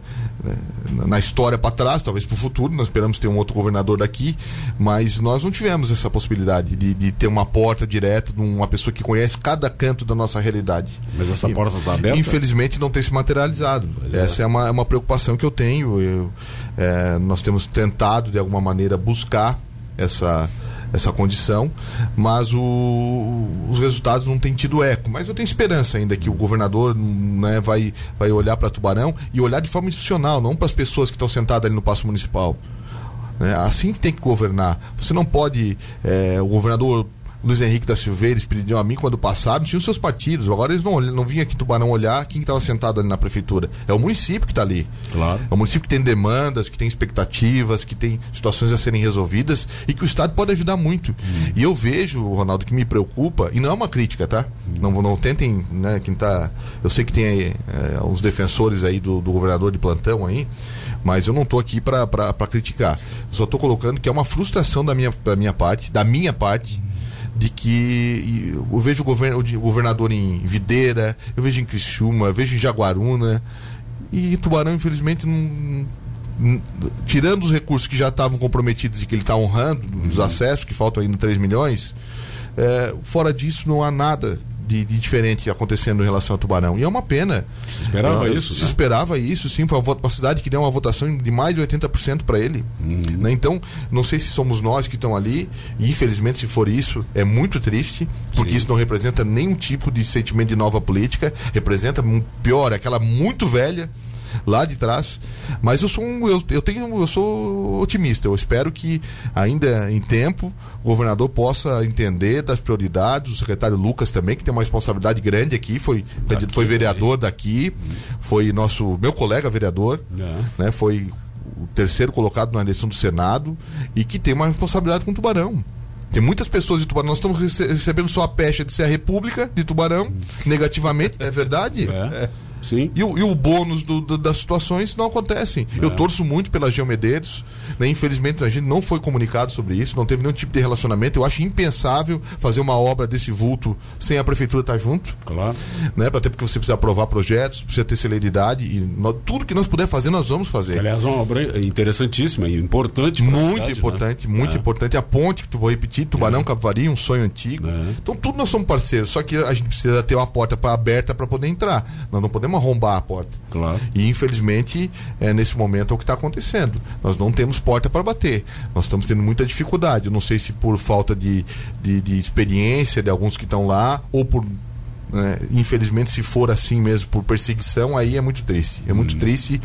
na história para trás, talvez para o futuro, nós esperamos ter um outro governador daqui, mas nós não tivemos essa possibilidade de, de ter uma porta direta de uma pessoa que conhece cada canto da nossa realidade. Mas essa E- porta está aberta? Infelizmente não tem se materializado. Pois é. Essa é uma, é uma preocupação que eu tenho. Eu, é, nós temos tentado, de alguma maneira, buscar essa, essa condição, mas o, os resultados não têm tido eco. Mas eu tenho esperança ainda que o governador né, vai, vai olhar para Tubarão e olhar de forma institucional, não para as pessoas que estão sentadas ali no Paço Municipal. É assim que tem que governar. Você não pode. É, o governador Luiz Henrique da Silveira, pediram a mim quando passaram, tinham seus partidos. Agora eles não, não vinham aqui em Tubarão olhar quem estava sentado ali na prefeitura. É o município que está ali. Claro. É o município que tem demandas, que tem expectativas, que tem situações a serem resolvidas e que o Estado pode ajudar muito. Hum. E eu vejo, Ronaldo, que me preocupa, e não é uma crítica, tá? Hum. Não, não tentem, né, quem tá. Eu sei que tem aí é, uns defensores aí do, do governador de plantão aí, mas eu não estou aqui para criticar. Eu só estou colocando que é uma frustração da minha, da minha parte, da minha parte de que eu vejo o, govern, o governador em Videira, eu vejo em Criciúma, eu vejo em Jaguaruna e Tubarão infelizmente não, tirando os recursos que já estavam comprometidos e que ele está honrando, os uhum. acessos que faltam ainda 3 milhões, é, fora disso não há nada de, de, diferente acontecendo em relação ao Tubarão. E é uma pena. Se esperava isso? Se né? esperava isso, sim. Foi uma, cidade que deu uma votação de mais de 80% para ele. Uhum. Né? Então, não sei se somos nós que estão ali, e infelizmente, se for isso, é muito triste, porque sim. isso não representa nenhum tipo de sentimento de nova política, representa, pior, aquela muito velha lá de trás. Mas eu sou um, eu, eu tenho eu sou otimista. Eu espero que ainda em tempo o governador possa entender das prioridades. O secretário Lucas também que tem uma responsabilidade grande aqui foi daqui, foi vereador daqui, foi nosso meu colega vereador, é. né? Foi o terceiro colocado na eleição do Senado e que tem uma responsabilidade com o Tubarão. Tem muitas pessoas de Tubarão. Nós estamos recebendo só a pecha de ser a República de Tubarão, negativamente, é verdade? É. Sim. E, o, e o bônus do, do, das situações não acontecem. É. Eu torço muito pela Geomedeiros. Né? Infelizmente, a gente não foi comunicado sobre isso, não teve nenhum tipo de relacionamento. Eu acho impensável fazer uma obra desse vulto sem a prefeitura estar junto. Claro. Né? Até porque você precisa aprovar projetos, precisa ter celeridade. E nós, tudo que nós puder fazer, nós vamos fazer. Aliás, é uma obra interessantíssima e importante. Muito cidade, né? importante, né? muito é. importante. A ponte que tu vou repetir, Tubarão é. Capivari, um sonho antigo. É. Então, tudo nós somos parceiros. Só que a gente precisa ter uma porta pra, aberta para poder entrar. Nós não podemos podemos arrombar a porta. Claro. E infelizmente, é, nesse momento é o que está acontecendo. Nós não temos porta para bater. Nós estamos tendo muita dificuldade. Eu não sei se por falta de, de, de experiência de alguns que estão lá ou por né? Infelizmente, se for assim mesmo por perseguição, aí é muito triste. É muito hum. triste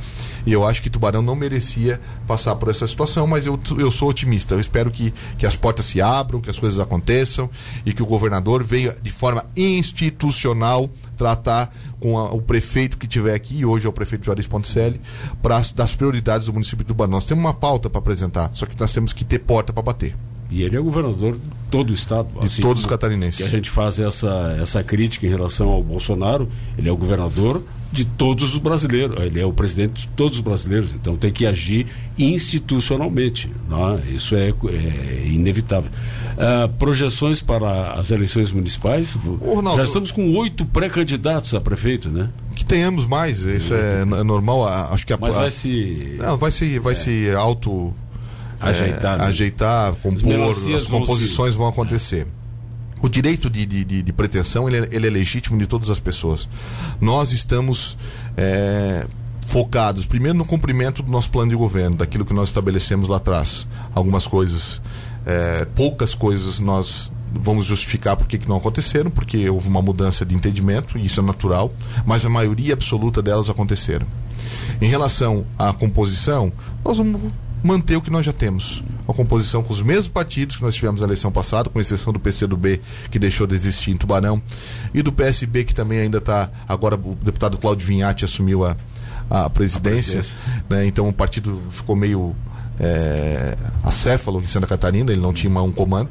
e eu acho que Tubarão não merecia passar por essa situação, mas eu, eu sou otimista. Eu espero que, que as portas se abram, que as coisas aconteçam e que o governador venha de forma institucional tratar com a, o prefeito que tiver aqui, hoje é o prefeito Juarez Ponticelli, para das prioridades do município de Tubarão. Nós temos uma pauta para apresentar, só que nós temos que ter porta para bater. E ele é governador de todo o estado. De assim todos os catarinenses. Que a gente faz essa, essa crítica em relação ao Bolsonaro, ele é o governador de todos os brasileiros, ele é o presidente de todos os brasileiros, então tem que agir institucionalmente. É? Isso é, é inevitável. Uh, projeções para as eleições municipais? Ronaldo, Já estamos com oito pré-candidatos a prefeito, né? Que tenhamos mais, isso é, é normal. Acho que a, Mas vai se. Não, vai se, vai é. se auto ajeitar, é, né? ajeitar compor, as composições vão, vão acontecer. O direito de, de, de pretensão ele, é, ele, é legítimo de todas as pessoas. Nós estamos é, focados, primeiro, no cumprimento do nosso plano de governo, daquilo que nós estabelecemos lá atrás. Algumas coisas, é, poucas coisas nós vamos justificar por que não aconteceram, porque houve uma mudança de entendimento, e isso é natural, mas a maioria absoluta delas aconteceram. Em relação à composição, nós vamos manter o que nós já temos. Uma composição com os mesmos partidos que nós tivemos na eleição passada, com exceção do PCdoB, que deixou de existir em Tubarão, e do PSB, que também ainda está. Agora o deputado Cláudio Vinhati assumiu a, a presidência. A presidência. Né? Então o partido ficou meio é, acéfalo em Santa Catarina, ele não tinha um comando.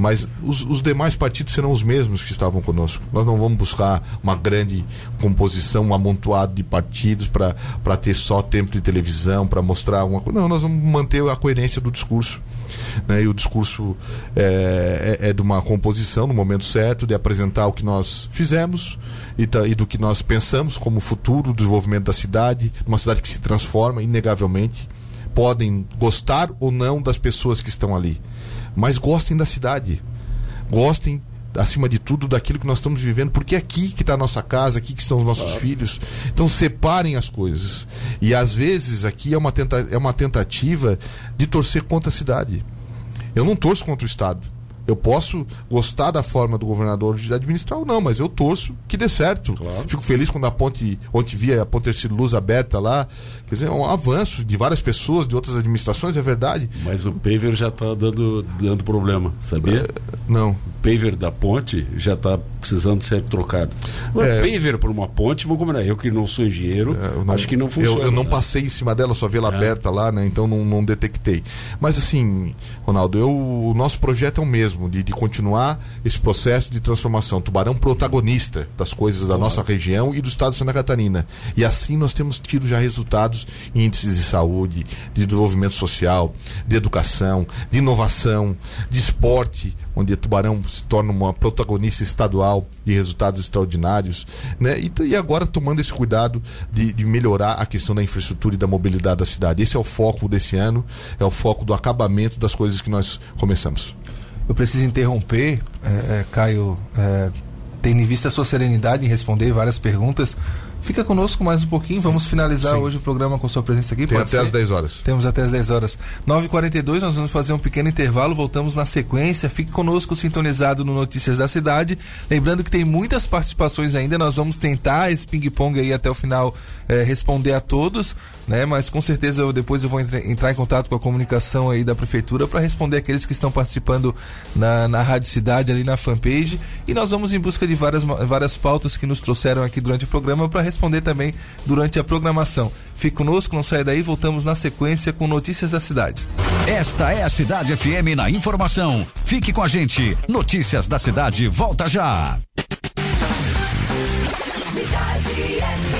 Mas os, os, demais partidos serão os mesmos que estavam conosco. Nós não vamos buscar uma grande composição, um amontoado de partidos para ter só tempo de televisão, para mostrar uma coisa. Não, nós vamos manter a coerência do discurso. Né? E o discurso é, é, é, de uma composição no momento certo, de apresentar o que nós fizemos e, e do que nós pensamos como futuro do desenvolvimento da cidade, uma cidade que se transforma, inegavelmente. Podem gostar ou não das pessoas que estão ali mas gostem da cidade. Gostem acima de tudo daquilo que nós estamos vivendo, porque é aqui que está a nossa casa, aqui que estão os nossos claro. filhos. Então separem as coisas. E às vezes aqui é uma, tenta é uma tentativa de torcer contra a cidade. Eu não torço contra o Estado. Eu posso gostar da forma do governador de administrar ou não, mas eu torço que dê certo. Claro. Fico feliz quando a ponte, ontem via a ponte ter sido luz aberta lá. Quer dizer, é um avanço de várias pessoas, de outras administrações, é verdade. Mas o paver já está dando, dando problema, sabia? Não. O paver da ponte já está precisando ser trocado. O É. paver para uma ponte, vou combinar. Eu que não sou engenheiro, É, não- acho que não funciona. Eu, eu não né? passei em cima dela, só vi ela É. aberta lá, né? Então não, não detectei. Mas assim, Ronaldo, eu, o nosso projeto é o mesmo, de, de continuar esse processo de transformação. Tubarão protagonista das coisas da nossa região e do estado de Santa Catarina. E assim nós temos tido já resultados em índices de saúde, de desenvolvimento social, de educação, de inovação, de esporte, onde Tubarão se torna uma protagonista estadual de resultados extraordinários, né? E, e agora tomando esse cuidado de, de melhorar a questão da infraestrutura e da mobilidade da cidade. Esse é o foco desse ano, é o foco do acabamento das coisas que nós começamos. Eu preciso interromper, é, é, Caio, é, tendo em vista a sua serenidade em responder várias perguntas. Fica conosco mais um pouquinho, vamos finalizar Sim. hoje o programa com sua presença aqui. Tem até ser? às 10 horas. Temos até as 10 horas. 9h42, nós vamos fazer um pequeno intervalo, voltamos na sequência. Fique conosco sintonizado no Notícias da Cidade. Lembrando que tem muitas participações ainda, nós vamos tentar esse ping-pong aí até o final eh, responder a todos, né? Mas com certeza eu, depois eu vou entre- entrar em contato com a comunicação aí da prefeitura para responder aqueles que estão participando na, na Rádio Cidade, ali na fanpage. E nós vamos em busca de várias, várias pautas que nos trouxeram aqui durante o programa para responder também durante a programação. Fique conosco, não saia daí, voltamos na sequência com Notícias da Cidade. Esta é a Cidade FM na informação. Fique com a gente. Notícias da cidade volta já. As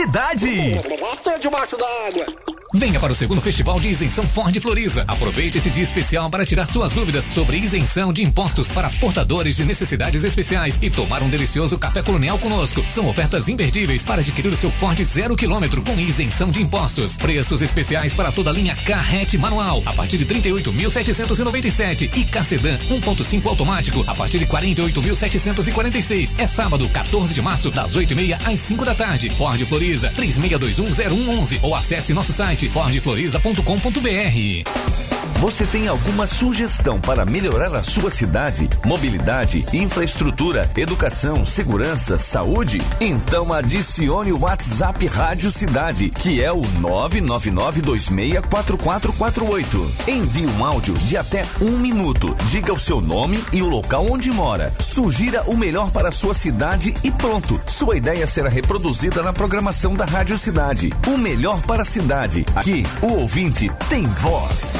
Cidade. Venha para o segundo Festival de Isenção Ford Floriza. Aproveite esse dia especial para tirar suas dúvidas sobre isenção de impostos para portadores de necessidades especiais e tomar um delicioso café colonial conosco. São ofertas imperdíveis para adquirir o seu Ford zero quilômetro com isenção de impostos. Preços especiais para toda a linha Carrete manual a partir de 38.797 e K-Sedan 1.5 automático a partir de 48.746. É sábado, 14 de março, das 8h30 às 5 da tarde. Ford Floriza 36210111 ou acesse nosso site fordfloriza.com.br. Você tem alguma sugestão para melhorar a sua cidade? Mobilidade, infraestrutura, educação, segurança, saúde? Então adicione o WhatsApp Rádio Cidade, que é o 999264448. Envie um áudio de até um minuto. Diga o seu nome e o local onde mora. Sugira o melhor para a sua cidade e pronto. Sua ideia será reproduzida na programação da Rádio Cidade. O melhor para a cidade. Aqui, o ouvinte tem voz.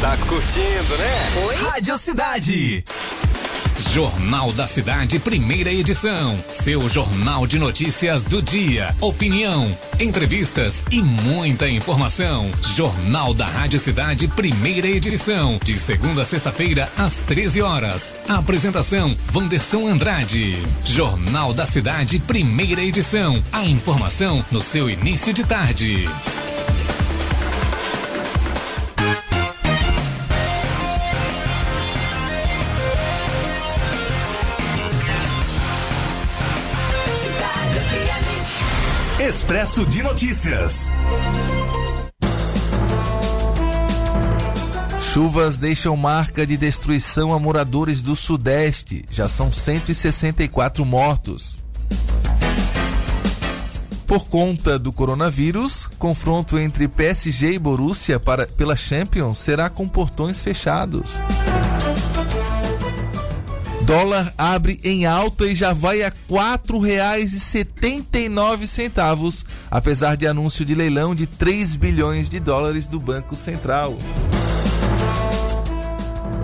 Tá curtindo, né? Oi? Rádio Cidade. Jornal da Cidade, primeira edição. Seu jornal de notícias do dia. Opinião, entrevistas e muita informação. Jornal da Rádio Cidade, primeira edição. De segunda a sexta-feira, às 13 horas. Apresentação: Vanderson Andrade. Jornal da Cidade, primeira edição. A informação no seu início de tarde. Expresso de Notícias. Chuvas deixam marca de destruição a moradores do Sudeste. Já são 164 mortos. Por conta do coronavírus, confronto entre PSG e Borussia para, pela Champions será com portões fechados. Dólar abre em alta e já vai a R$ 4,79, apesar de anúncio de leilão de 3 bilhões de dólares do Banco Central.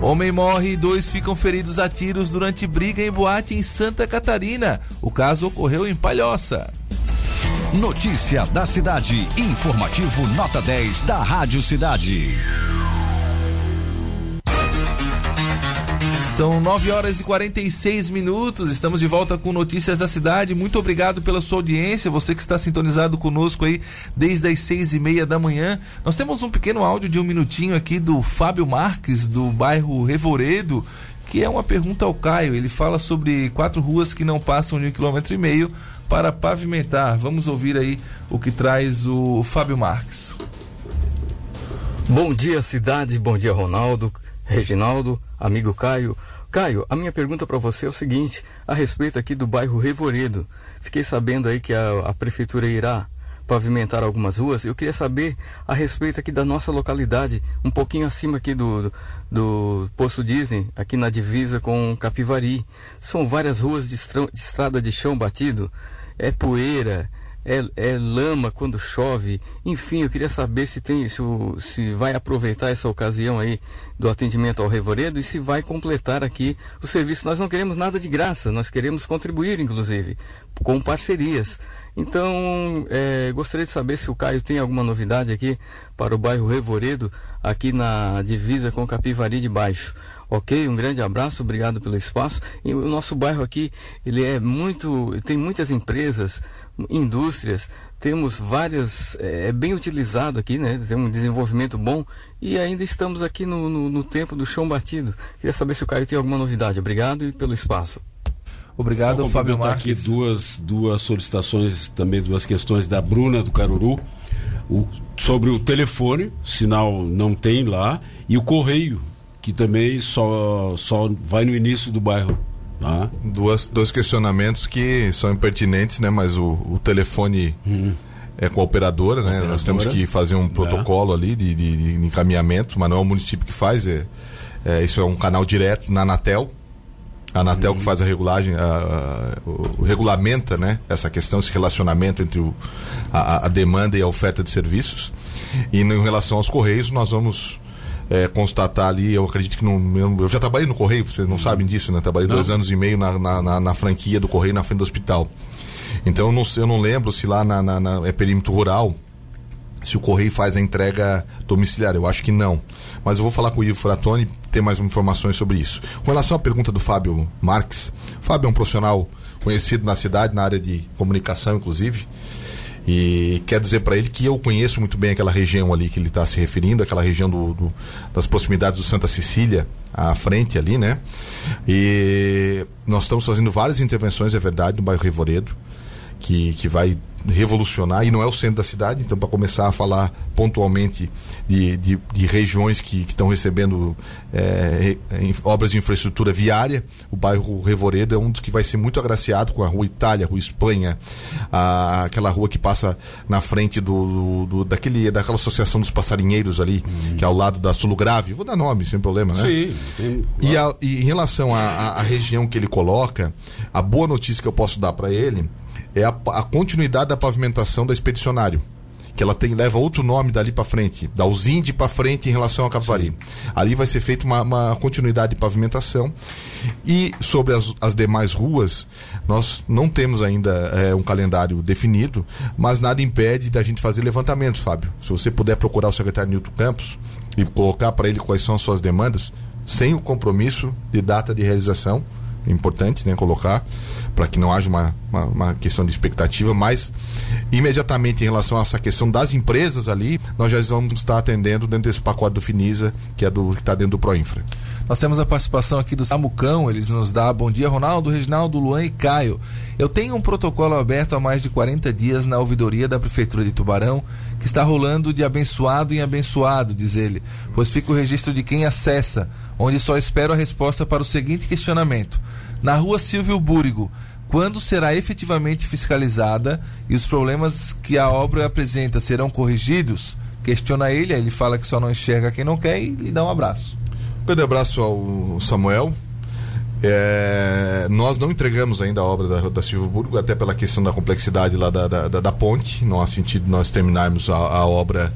Homem morre e dois ficam feridos a tiros durante briga em boate em Santa Catarina. O caso ocorreu em Palhoça. Notícias da cidade. Informativo nota 10 da Rádio Cidade. São 9 horas e 46 minutos. Estamos de volta com Notícias da Cidade. Muito obrigado pela sua audiência. Você que está sintonizado conosco aí desde as seis e meia da manhã. Nós temos um pequeno áudio de um minutinho aqui do Fábio Marques, do bairro Revoredo, que é uma pergunta ao Caio. Ele fala sobre quatro ruas que não passam de um quilômetro e meio para pavimentar. Vamos ouvir aí o que traz o Fábio Marques. Bom dia, cidade. Bom dia, Ronaldo, Reginaldo, amigo Caio. Caio, a minha pergunta para você é o seguinte, a respeito aqui do bairro Revoredo. Fiquei sabendo aí que a, a prefeitura irá pavimentar algumas ruas. Eu queria saber a respeito aqui da nossa localidade, um pouquinho acima aqui do, do, do Poço Disney, aqui na divisa com Capivari. São várias ruas de, de estrada de chão batido, é poeira, é, é, lama quando chove. Enfim, eu queria saber se tem, se, se vai aproveitar essa ocasião aí do atendimento ao Revoredo e se vai completar aqui o serviço. Nós não queremos nada de graça, nós queremos contribuir, inclusive, com parcerias. Então, é, gostaria de saber se o Caio tem alguma novidade aqui para o bairro Revoredo, aqui na divisa com Capivari de Baixo. Ok, um grande abraço, obrigado pelo espaço. E o nosso bairro aqui, ele é muito, tem muitas empresas, indústrias, temos várias, é, é bem utilizado aqui, né? Tem um desenvolvimento bom e ainda estamos aqui no, no, no tempo do chão batido. Queria saber se o Caio tem alguma novidade. Obrigado e pelo espaço. Obrigado, Vou Fábio Marques. aqui duas, duas solicitações, também duas questões da Bruna do Caruru. O- sobre o telefone, sinal não tem lá, e o correio, que também só, só vai no início do bairro. Tá? Duas, dois questionamentos que são impertinentes, né? Mas o, o telefone é com a operadora, né? Nós Operadora. temos que fazer um protocolo ali de, de- de encaminhamento, mas não é o município que faz, é, é, isso é um canal direto na Anatel. A Anatel que faz a regulagem, a, a- o, o regulamenta, né? Essa questão, esse relacionamento entre o, a, a demanda e a oferta de serviços. E em relação aos correios, nós vamos é, constatar ali, eu acredito que não. Eu, já trabalhei no Correio, vocês não sabem disso, né? Trabalhei dois anos e meio na, na, na- na franquia do Correio na frente do hospital. Então eu não, eu não lembro se lá na, na- na- é perímetro rural, se o Correio faz a entrega domiciliar. Eu acho que não. Mas eu vou falar com o Ivo Fratoni, ter mais informações sobre isso. Com relação à pergunta do Fábio Marques, Fábio é um profissional conhecido na cidade, na área de comunicação, inclusive. E quero dizer para ele que eu conheço muito bem aquela região ali que ele está se referindo, aquela região do, do- das proximidades do Santa Cecília, à frente ali, né? E nós estamos fazendo várias intervenções, é verdade, no bairro Revoredo, que, que vai revolucionar, e não é o centro da cidade, então para começar a falar pontualmente de, de, de regiões que estão recebendo re- em- obras de infraestrutura viária, o bairro Revoredo é um dos que vai ser muito agraciado com a Rua Itália, Rua Espanha, a- aquela rua que passa na frente do, do- daquele, daquela associação dos passarinheiros ali, que é ao lado da Sulu Grave, vou dar nome, sem problema, né? Sim. tem- E, a- e em relação à região que ele coloca, a boa notícia que eu posso dar para ele é a, a continuidade da pavimentação da Expedicionário. Que ela tem, leva outro nome dali para frente, da Usinde para frente em relação a Capivari. Ali vai ser feita uma, uma continuidade de pavimentação. E sobre as, as demais ruas, nós não temos ainda eh, um calendário definido, mas nada impede da gente fazer levantamentos, Fábio. Se você puder procurar o secretário Nilton Campos e colocar para ele quais são as suas demandas, sem o compromisso de data de realização. Importante né, colocar, para que não haja uma, uma, uma questão de expectativa, mas imediatamente em relação a essa questão das empresas ali, nós já vamos estar atendendo dentro desse pacote do Finisa, que é do que está dentro do Proinfra. Nós temos a participação aqui do Samucão, eles nos dá bom dia, Ronaldo, Reginaldo, Luan e Caio. Eu tenho um protocolo aberto há mais de 40 dias na ouvidoria da Prefeitura de Tubarão, que está rolando de abençoado em abençoado, diz ele, pois fica o registro de quem acessa, onde só espero a resposta para o seguinte questionamento. Na rua Silvio Búrigo, quando será efetivamente fiscalizada e os problemas que a obra apresenta serão corrigidos? Questiona ele, aí ele fala que só não enxerga quem não quer e lhe dá um abraço. Grande abraço ao Samuel. É, nós não entregamos ainda a obra da, da Silvio até pela questão da complexidade lá da, da, da- da ponte. Não há sentido nós terminarmos a, a obra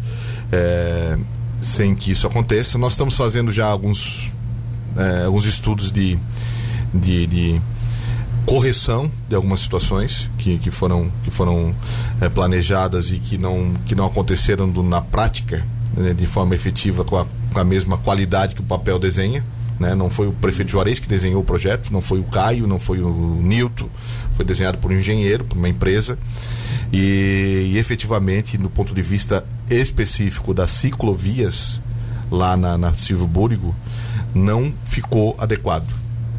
é, sem que isso aconteça. Nós estamos fazendo já alguns, é, alguns estudos de, de, de correção de algumas situações que, que foram, que foram é, planejadas e que não, que não aconteceram do, na prática né, de forma efetiva com a, com a mesma qualidade que o papel desenha. Né? Não foi o prefeito Juarez que desenhou o projeto, não foi o Caio, não foi o Nilton, foi desenhado por um engenheiro, por uma empresa. E, e efetivamente, do ponto de vista específico das ciclovias, lá na, na Silvio Búrigo, não ficou adequado.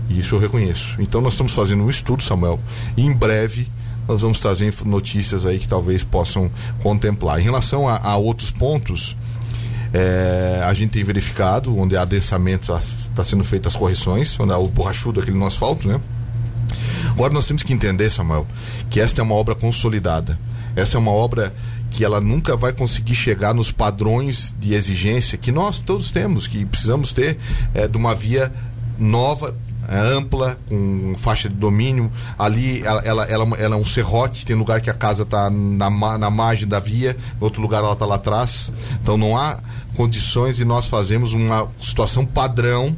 Isso eu reconheço. Então nós estamos fazendo um estudo, Samuel, e em breve nós vamos trazer notícias aí que talvez possam contemplar. Em relação a, a outros pontos, é, a gente tem verificado onde há adensamento, está tá sendo feitas as correções, onde há o borrachudo, aquele no asfalto, né? Agora nós temos que entender, Samuel, que esta é uma obra consolidada. Essa é uma obra que ela nunca vai conseguir chegar nos padrões de exigência que nós todos temos, que precisamos ter é, de uma via nova é, ampla, com faixa de domínio. Ali ela, ela, ela, ela, é um serrote, tem lugar que a casa está na, na margem da via, outro lugar ela está lá atrás. Então não há condições de nós fazermos uma situação padrão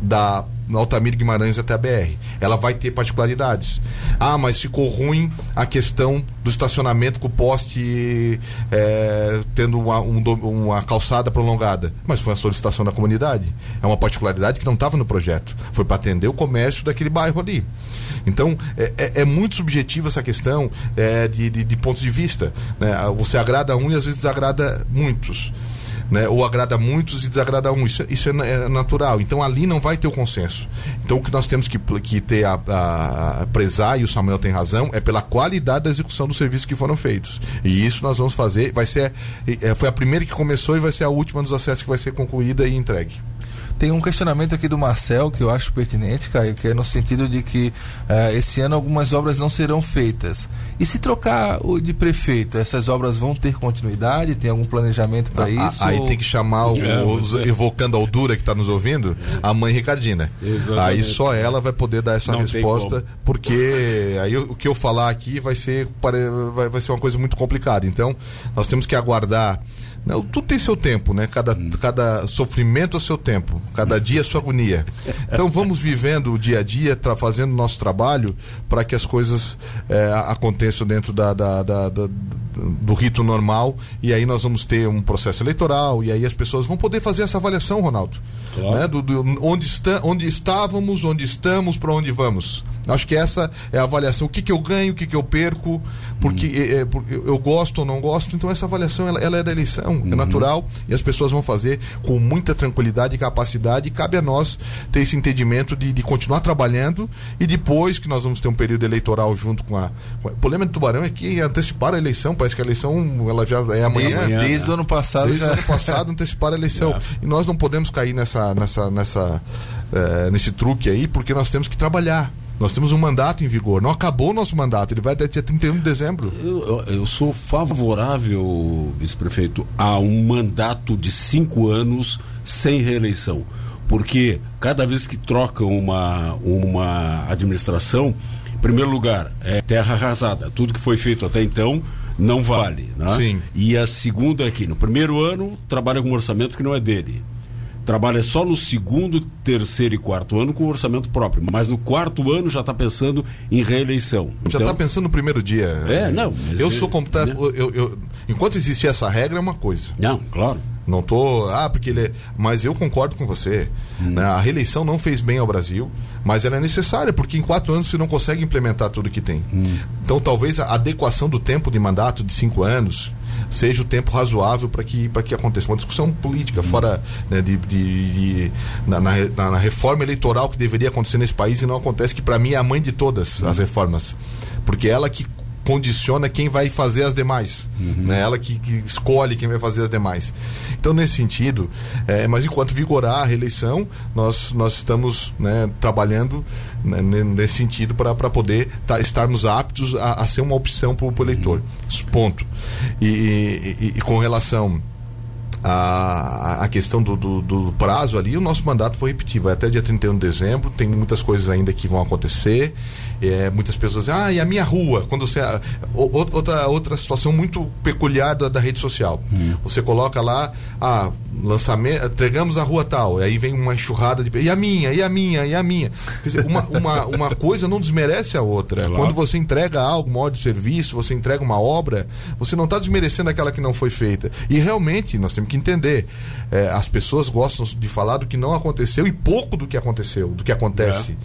da Altamiro Guimarães até a BR. Ela vai ter particularidades. Ah, mas ficou ruim a questão do estacionamento com o poste é, tendo uma, um, uma calçada prolongada. Mas foi uma solicitação da comunidade. É uma particularidade que não estava no projeto. Foi para atender o comércio daquele bairro ali. Então, é, é, é muito subjetiva essa questão é, de, de, de pontos de vista. Né? Você agrada um e às vezes desagrada muitos né? ou agrada muitos e desagrada um. Isso, isso é, é, natural. Então ali não vai ter o consenso. Então o que nós temos que, que ter a, a, prezar, e o Samuel tem razão, é pela qualidade da execução dos serviços que foram feitos. E isso nós vamos fazer. Vai ser, é, foi a primeira que começou e vai ser a última dos acessos que vai ser concluída e entregue. Tem um questionamento aqui do Marcel que eu acho pertinente, Caio, que é no sentido de que uh, esse ano algumas obras não serão feitas. E se trocar o de prefeito, essas obras vão ter continuidade? Tem algum planejamento para isso? Aí ou... tem que chamar, o, é, os, é. evocando a Aldura que está nos ouvindo, a mãe Ricardina. Exatamente. Aí só ela vai poder dar essa não resposta, porque aí o que eu falar aqui vai ser, vai, vai ser uma coisa muito complicada. Então, nós temos que aguardar não, tudo tem seu tempo, né? Cada, hum. cada sofrimento é seu tempo, cada dia é sua agonia. Então vamos vivendo o dia a dia, fazendo nosso trabalho para que as coisas é, aconteçam dentro da, da, da, da, do rito normal e aí nós vamos ter um processo eleitoral e aí as pessoas vão poder fazer essa avaliação, Ronaldo. Claro. Né? Do, do, onde, está, onde estávamos, onde estamos, para onde vamos. Acho que essa é a avaliação. O que, que eu ganho, o que, que eu perco, porque, uhum. é, porque eu gosto ou não gosto. Então essa avaliação ela, ela é da eleição, é uhum. é natural e as pessoas vão fazer com muita tranquilidade e capacidade. E cabe a nós ter esse entendimento de, de continuar trabalhando e depois que nós vamos ter um período eleitoral junto com a. O problema do Tubarão é que antecipar a eleição, parece que a eleição ela já é amanhã. Desde, desde o ano passado. Desde o ano passado antecipar a eleição. *laughs* É. E nós não podemos cair nessa, nessa, nessa, é, nesse truque aí, porque nós temos que trabalhar. Nós temos um mandato em vigor. Não acabou o nosso mandato, ele vai até dia 31 de dezembro. Eu, eu sou favorável, vice-prefeito, a um mandato de cinco anos sem reeleição. Porque cada vez que trocam uma, uma administração, em primeiro lugar, é terra arrasada. Tudo que foi feito até então não vale. Né? Sim. E a segunda aqui, no primeiro ano, trabalha com um orçamento que não é dele trabalha só no segundo, terceiro e quarto ano com orçamento próprio, mas no quarto ano já está pensando em reeleição. Já está então... pensando no primeiro dia. É, não. eu sou completo. Né? Eu, eu, enquanto existir essa regra é uma coisa. Não, claro. Não tô, ah, porque ele é... Mas eu concordo com você. Hum. Né? A reeleição não fez bem ao Brasil, mas ela é necessária, porque em quatro anos você não consegue implementar tudo que tem. Hum. Então talvez a adequação do tempo de mandato de cinco anos, seja o tempo razoável para que, que aconteça uma discussão política, hum. fora né, de, de, de na, na, na, reforma eleitoral que deveria acontecer nesse país e não acontece, que para mim é a mãe de todas as hum. reformas. Porque ela que condiciona quem vai fazer as demais. Uhum. Né? Ela que, que, escolhe quem vai fazer as demais. Então, nesse sentido, é, mas enquanto vigorar a reeleição, nós, nós estamos né, trabalhando né, nesse sentido para poder tá, estarmos aptos a, a, ser uma opção para o eleitor. Uhum. Ponto. E, e, e, com relação a, a questão do, do, do prazo ali, o nosso mandato foi repetido. Vai até dia 31 de dezembro, tem muitas coisas ainda que vão acontecer. É, muitas pessoas dizem, ah, e a minha rua? Quando você. Outra, outra situação muito peculiar da, da rede social. Hum. Você coloca lá, ah, lançamento, entregamos a rua tal, e aí vem uma enxurrada de. E a minha, e a minha, e a minha. Quer dizer, uma, uma, uma coisa não desmerece a outra. Claro. Quando você entrega algo, uma de serviço, você entrega uma obra, você não está desmerecendo aquela que não foi feita. E realmente, nós temos que entender. É, as pessoas gostam de falar do que não aconteceu e pouco do que aconteceu, do que acontece.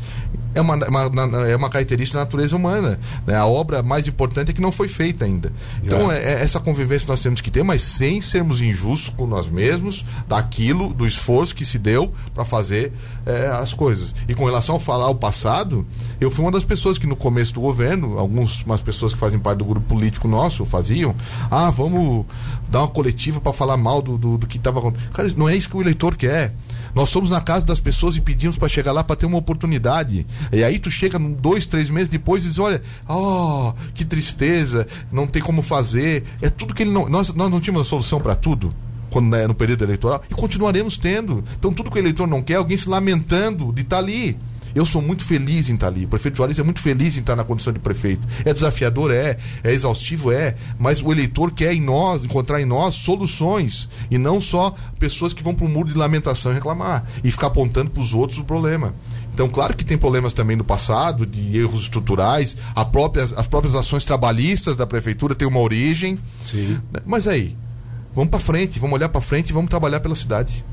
É, é uma, uma, é uma característica da natureza humana. Né? A obra mais importante é que não foi feita ainda. Então, é. é essa convivência nós temos que ter, mas sem sermos injustos com nós mesmos, daquilo, do esforço que se deu para fazer é, as coisas. E com relação a falar o passado, eu fui uma das pessoas que no começo do governo, algumas pessoas que fazem parte do grupo político nosso faziam, ah, vamos dar uma coletiva para falar mal do, do, do que estava acontecendo. Cara, não é isso que o eleitor quer. Nós somos na casa das pessoas e pedimos para chegar lá para ter uma oportunidade. E aí tu chega dois, três meses depois e diz, olha, oh, que tristeza, não tem como fazer. É tudo que ele não. Nós, nós não tínhamos solução para tudo quando né, no período eleitoral e continuaremos tendo. Então tudo que o eleitor não quer, alguém se lamentando de estar tá ali. Eu sou muito feliz em estar ali. O prefeito Juarez é muito feliz em estar na condição de prefeito. É desafiador, é. É exaustivo, é. Mas o eleitor quer em nós, encontrar em nós soluções. E não só pessoas que vão para o muro de lamentação e reclamar. E ficar apontando para os outros o problema. Então, claro que tem problemas também no passado, de erros estruturais, a próprias, as próprias ações trabalhistas da prefeitura têm uma origem. Sim. Mas aí, vamos para frente, vamos olhar para frente e vamos trabalhar pela cidade.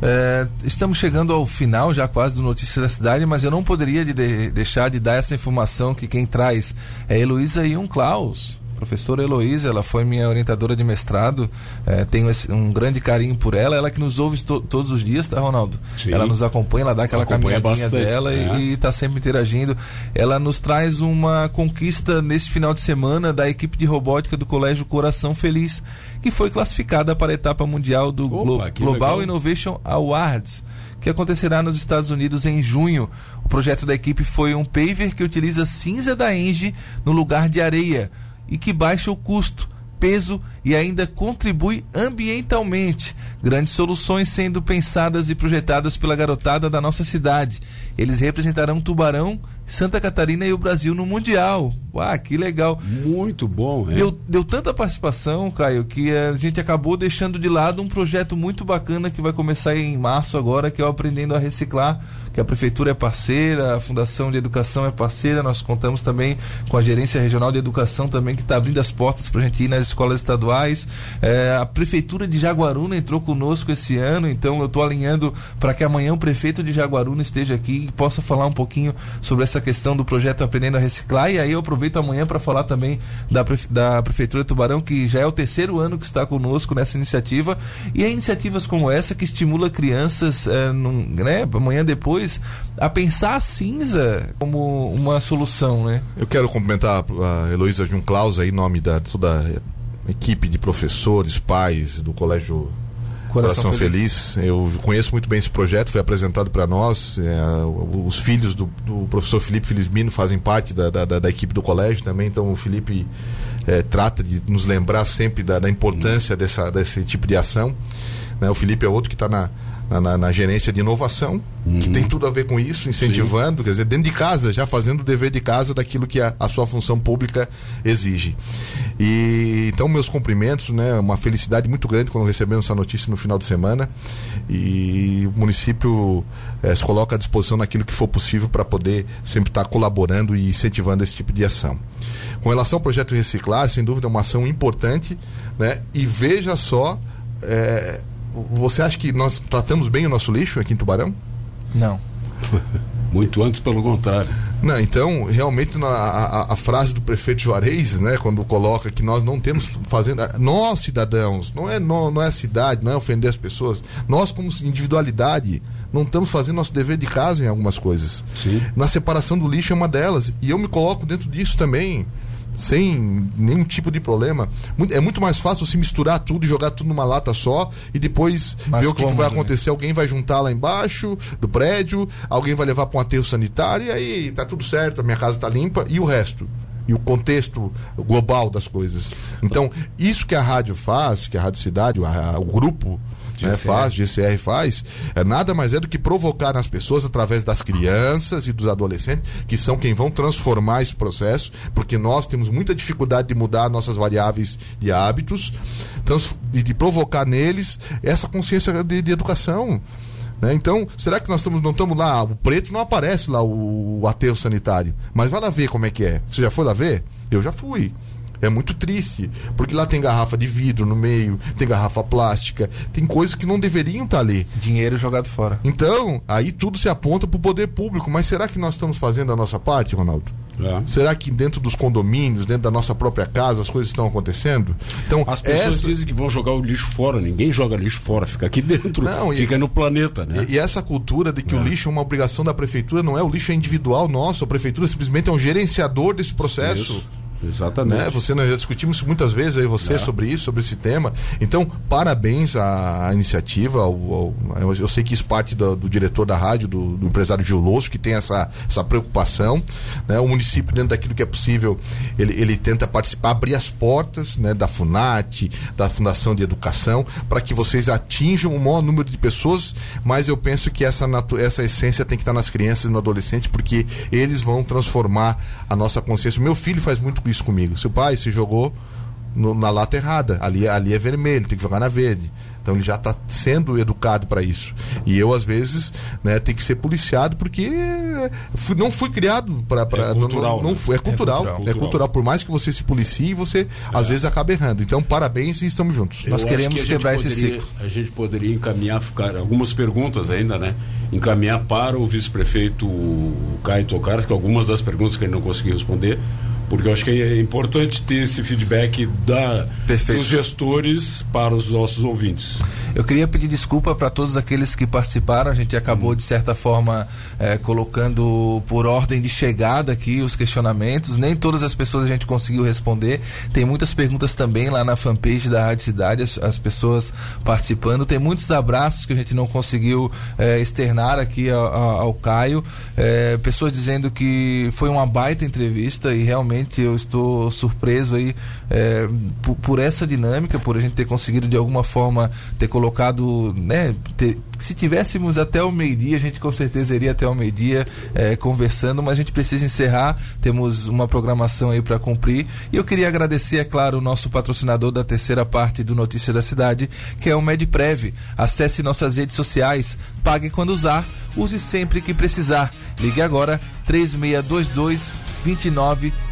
É, estamos chegando ao final já quase do Notícias da Cidade, mas eu não poderia de deixar de dar essa informação que quem traz é Heloísa Ion Klaus professora Heloísa, ela foi minha orientadora de mestrado, é, tenho esse, um grande carinho por ela, ela que nos ouve to, todos os dias, tá, Ronaldo? Sim. Ela nos acompanha, ela dá aquela caminhadinha bastante, dela e está sempre interagindo. Ela nos traz uma conquista nesse final de semana da equipe de robótica do Colégio Coração Feliz, que foi classificada para a etapa mundial do Opa, Glo Global legal. Innovation Awards que acontecerá nos Estados Unidos em junho. O projeto da equipe foi um paver que utiliza cinza da Engie no lugar de areia e que baixa o custo, peso e ainda contribui ambientalmente. Grandes soluções sendo pensadas e projetadas pela garotada da nossa cidade. Eles representarão Tubarão, Santa Catarina e o Brasil no Mundial. Uau, que legal. Muito bom, é? Deu, deu tanta participação, Caio, que a gente acabou deixando de lado um projeto muito bacana que vai começar em março agora, que é o Aprendendo a Reciclar que a prefeitura é parceira, a Fundação de Educação é parceira, nós contamos também com a Gerência Regional de Educação também, que está abrindo as portas para a gente ir nas escolas estaduais. É, a Prefeitura de Jaguaruna entrou conosco esse ano, então eu estou alinhando para que amanhã o prefeito de Jaguaruna esteja aqui e possa falar um pouquinho sobre essa questão do projeto Aprendendo a Reciclar. E aí eu aproveito amanhã para falar também da, da Prefeitura de Tubarão, que já é o terceiro ano que está conosco nessa iniciativa. E iniciativas como essa que estimula crianças, é, num, né, amanhã depois a pensar a cinza como uma solução, né? Eu quero cumprimentar a Heloísa Junklaus aí, em nome da toda a equipe de professores, pais do Colégio Coração, Coração Feliz. Feliz. Eu conheço muito bem esse projeto, foi apresentado para nós. É, os filhos do, do, professor Felipe Felizmino fazem parte da, da, da, equipe do colégio também, então o Felipe é, trata de nos lembrar sempre da, da importância dessa, desse tipo de ação. Né? O Felipe é outro que está na, na, na, na, gerência de inovação, uhum. que tem tudo a ver com isso, incentivando, Sim. quer dizer, dentro de casa, já fazendo o dever de casa daquilo que a, a sua função pública exige. E então, meus cumprimentos, né? Uma felicidade muito grande quando recebemos essa notícia no final de semana. E o município eh, se coloca à disposição naquilo que for possível para poder sempre estar tá colaborando e incentivando esse tipo de ação. Com relação ao projeto Reciclar, sem dúvida é uma ação importante, né? E veja só. Eh, você acha que nós tratamos bem o nosso lixo aqui em Tubarão? Não. *laughs* Muito antes, pelo contrário. Não, então, realmente, a, a, a, frase do prefeito Juarez, né, quando coloca que nós não temos fazendo. Nós, cidadãos, não é, não, não é a cidade, não é ofender as pessoas. Nós, como individualidade, não estamos fazendo nosso dever de casa em algumas coisas. Sim. Na separação do lixo é uma delas. E eu me coloco dentro disso também sem nenhum tipo de problema. É muito mais fácil se misturar tudo e jogar tudo numa lata só e depois Mas ver o que, que vai né? acontecer. Alguém vai juntar lá embaixo do prédio, alguém vai levar para um aterro sanitário e aí tá tudo certo, a minha casa tá limpa e o resto. e o contexto global das coisas. Então, isso que a rádio faz, que a Rádio Cidade, o, a- o grupo né, faz, GCR faz, é nada mais é do que provocar nas pessoas através das crianças e dos adolescentes, que são quem vão transformar esse processo, porque nós temos muita dificuldade de mudar nossas variáveis de hábitos, e de provocar neles essa consciência de, de educação. né? Então, será que nós estamos, não estamos lá? O preto não aparece lá, o, o sanitário. Mas vai lá ver como é que é. Você já foi lá ver? Eu já fui. É muito triste, porque lá tem garrafa de vidro no meio, tem garrafa plástica, tem coisas que não deveriam estar ali. Dinheiro jogado fora. Então, aí tudo se aponta para o poder público. Mas será que nós estamos fazendo a nossa parte, Ronaldo? É. Será que dentro dos condomínios, dentro da nossa própria casa, as coisas estão acontecendo? Então, As pessoas essa... dizem que vão jogar o lixo fora. Ninguém joga lixo fora, fica aqui dentro. Não, e- fica no planeta, né? E, e essa cultura de que o lixo é uma obrigação da prefeitura, não é o lixo é individual nosso, a prefeitura simplesmente é um gerenciador desse processo. Isso. Exatamente. Né? Você, nós já discutimos muitas vezes aí você sobre isso, sobre esse tema. Então, parabéns à, à iniciativa. ao- ao- eu, sei que isso parte do, do diretor da rádio, do, do empresário Gil que tem essa, essa preocupação. Né? O município, dentro daquilo que é possível, ele, ele tenta participar, abrir as portas né, da FUNAT, da Fundação de Educação, para que vocês atinjam o maior número de pessoas. Mas eu penso que essa, essa essência tem que estar nas crianças e no adolescente, porque eles vão transformar a nossa consciência. Meu filho faz muito isso comigo. Seu pai se jogou no- na lata errada, ali, ali é vermelho, tem que jogar na verde. Então ele já está sendo educado para isso. E eu, às vezes, né, tenho que ser policiado porque fui- não fui criado para. É cultural, não, não né? fui- é, cultural, é cultural. cultural. Por mais que você se policie, você às vezes acaba errando. Então, parabéns e estamos juntos. Nós Eu queremos acho que quebrar esse poderia- ciclo. A gente poderia encaminhar, ficar algumas perguntas ainda, né? Encaminhar para o vice-prefeito Caio Tocar, que algumas das perguntas que ele não conseguiu responder, porque eu acho que é importante ter esse feedback da, Perfeito. dos gestores para os nossos ouvintes. Eu queria pedir desculpa para todos aqueles que participaram. A gente acabou, de certa forma, eh, colocando por ordem de chegada aqui os questionamentos. Nem todas as pessoas a gente conseguiu responder. Tem muitas perguntas também lá na fanpage da Rádio Cidade, as, as pessoas participando. Tem muitos abraços que a gente não conseguiu eh, externar aqui ao, ao- Caio. Eh, pessoas dizendo que foi uma baita entrevista e realmente eu estou surpreso aí eh, por, por essa dinâmica, por a gente ter conseguido de alguma forma ter colocado, né, ter- se tivéssemos até o meio-dia, a gente com certeza iria até o meio-dia eh, conversando, mas a gente precisa encerrar, temos uma programação aí para cumprir. E eu queria agradecer, é claro, o nosso patrocinador da terceira parte do Notícia da Cidade, que é o MedPrev. Acesse nossas redes sociais, pague quando usar, use sempre que precisar. Ligue agora 3622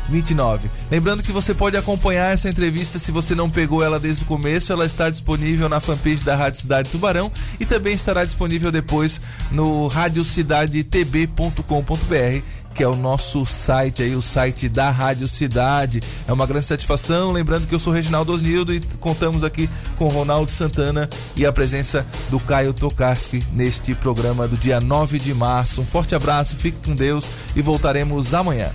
2929. Lembrando que você pode acompanhar essa entrevista se você não pegou ela desde o começo, ela está disponível na fanpage da Rádio Cidade Tubarão e também estará disponível depois no radiocidadetb.com.br que é o nosso site aí, o site da Rádio Cidade. É uma grande satisfação, lembrando que eu sou Reginaldo Osnildo e contamos aqui com Ronaldo Santana e a presença do Caio Tokarski neste programa do dia 9 de março. Um forte abraço, fique com Deus e voltaremos amanhã.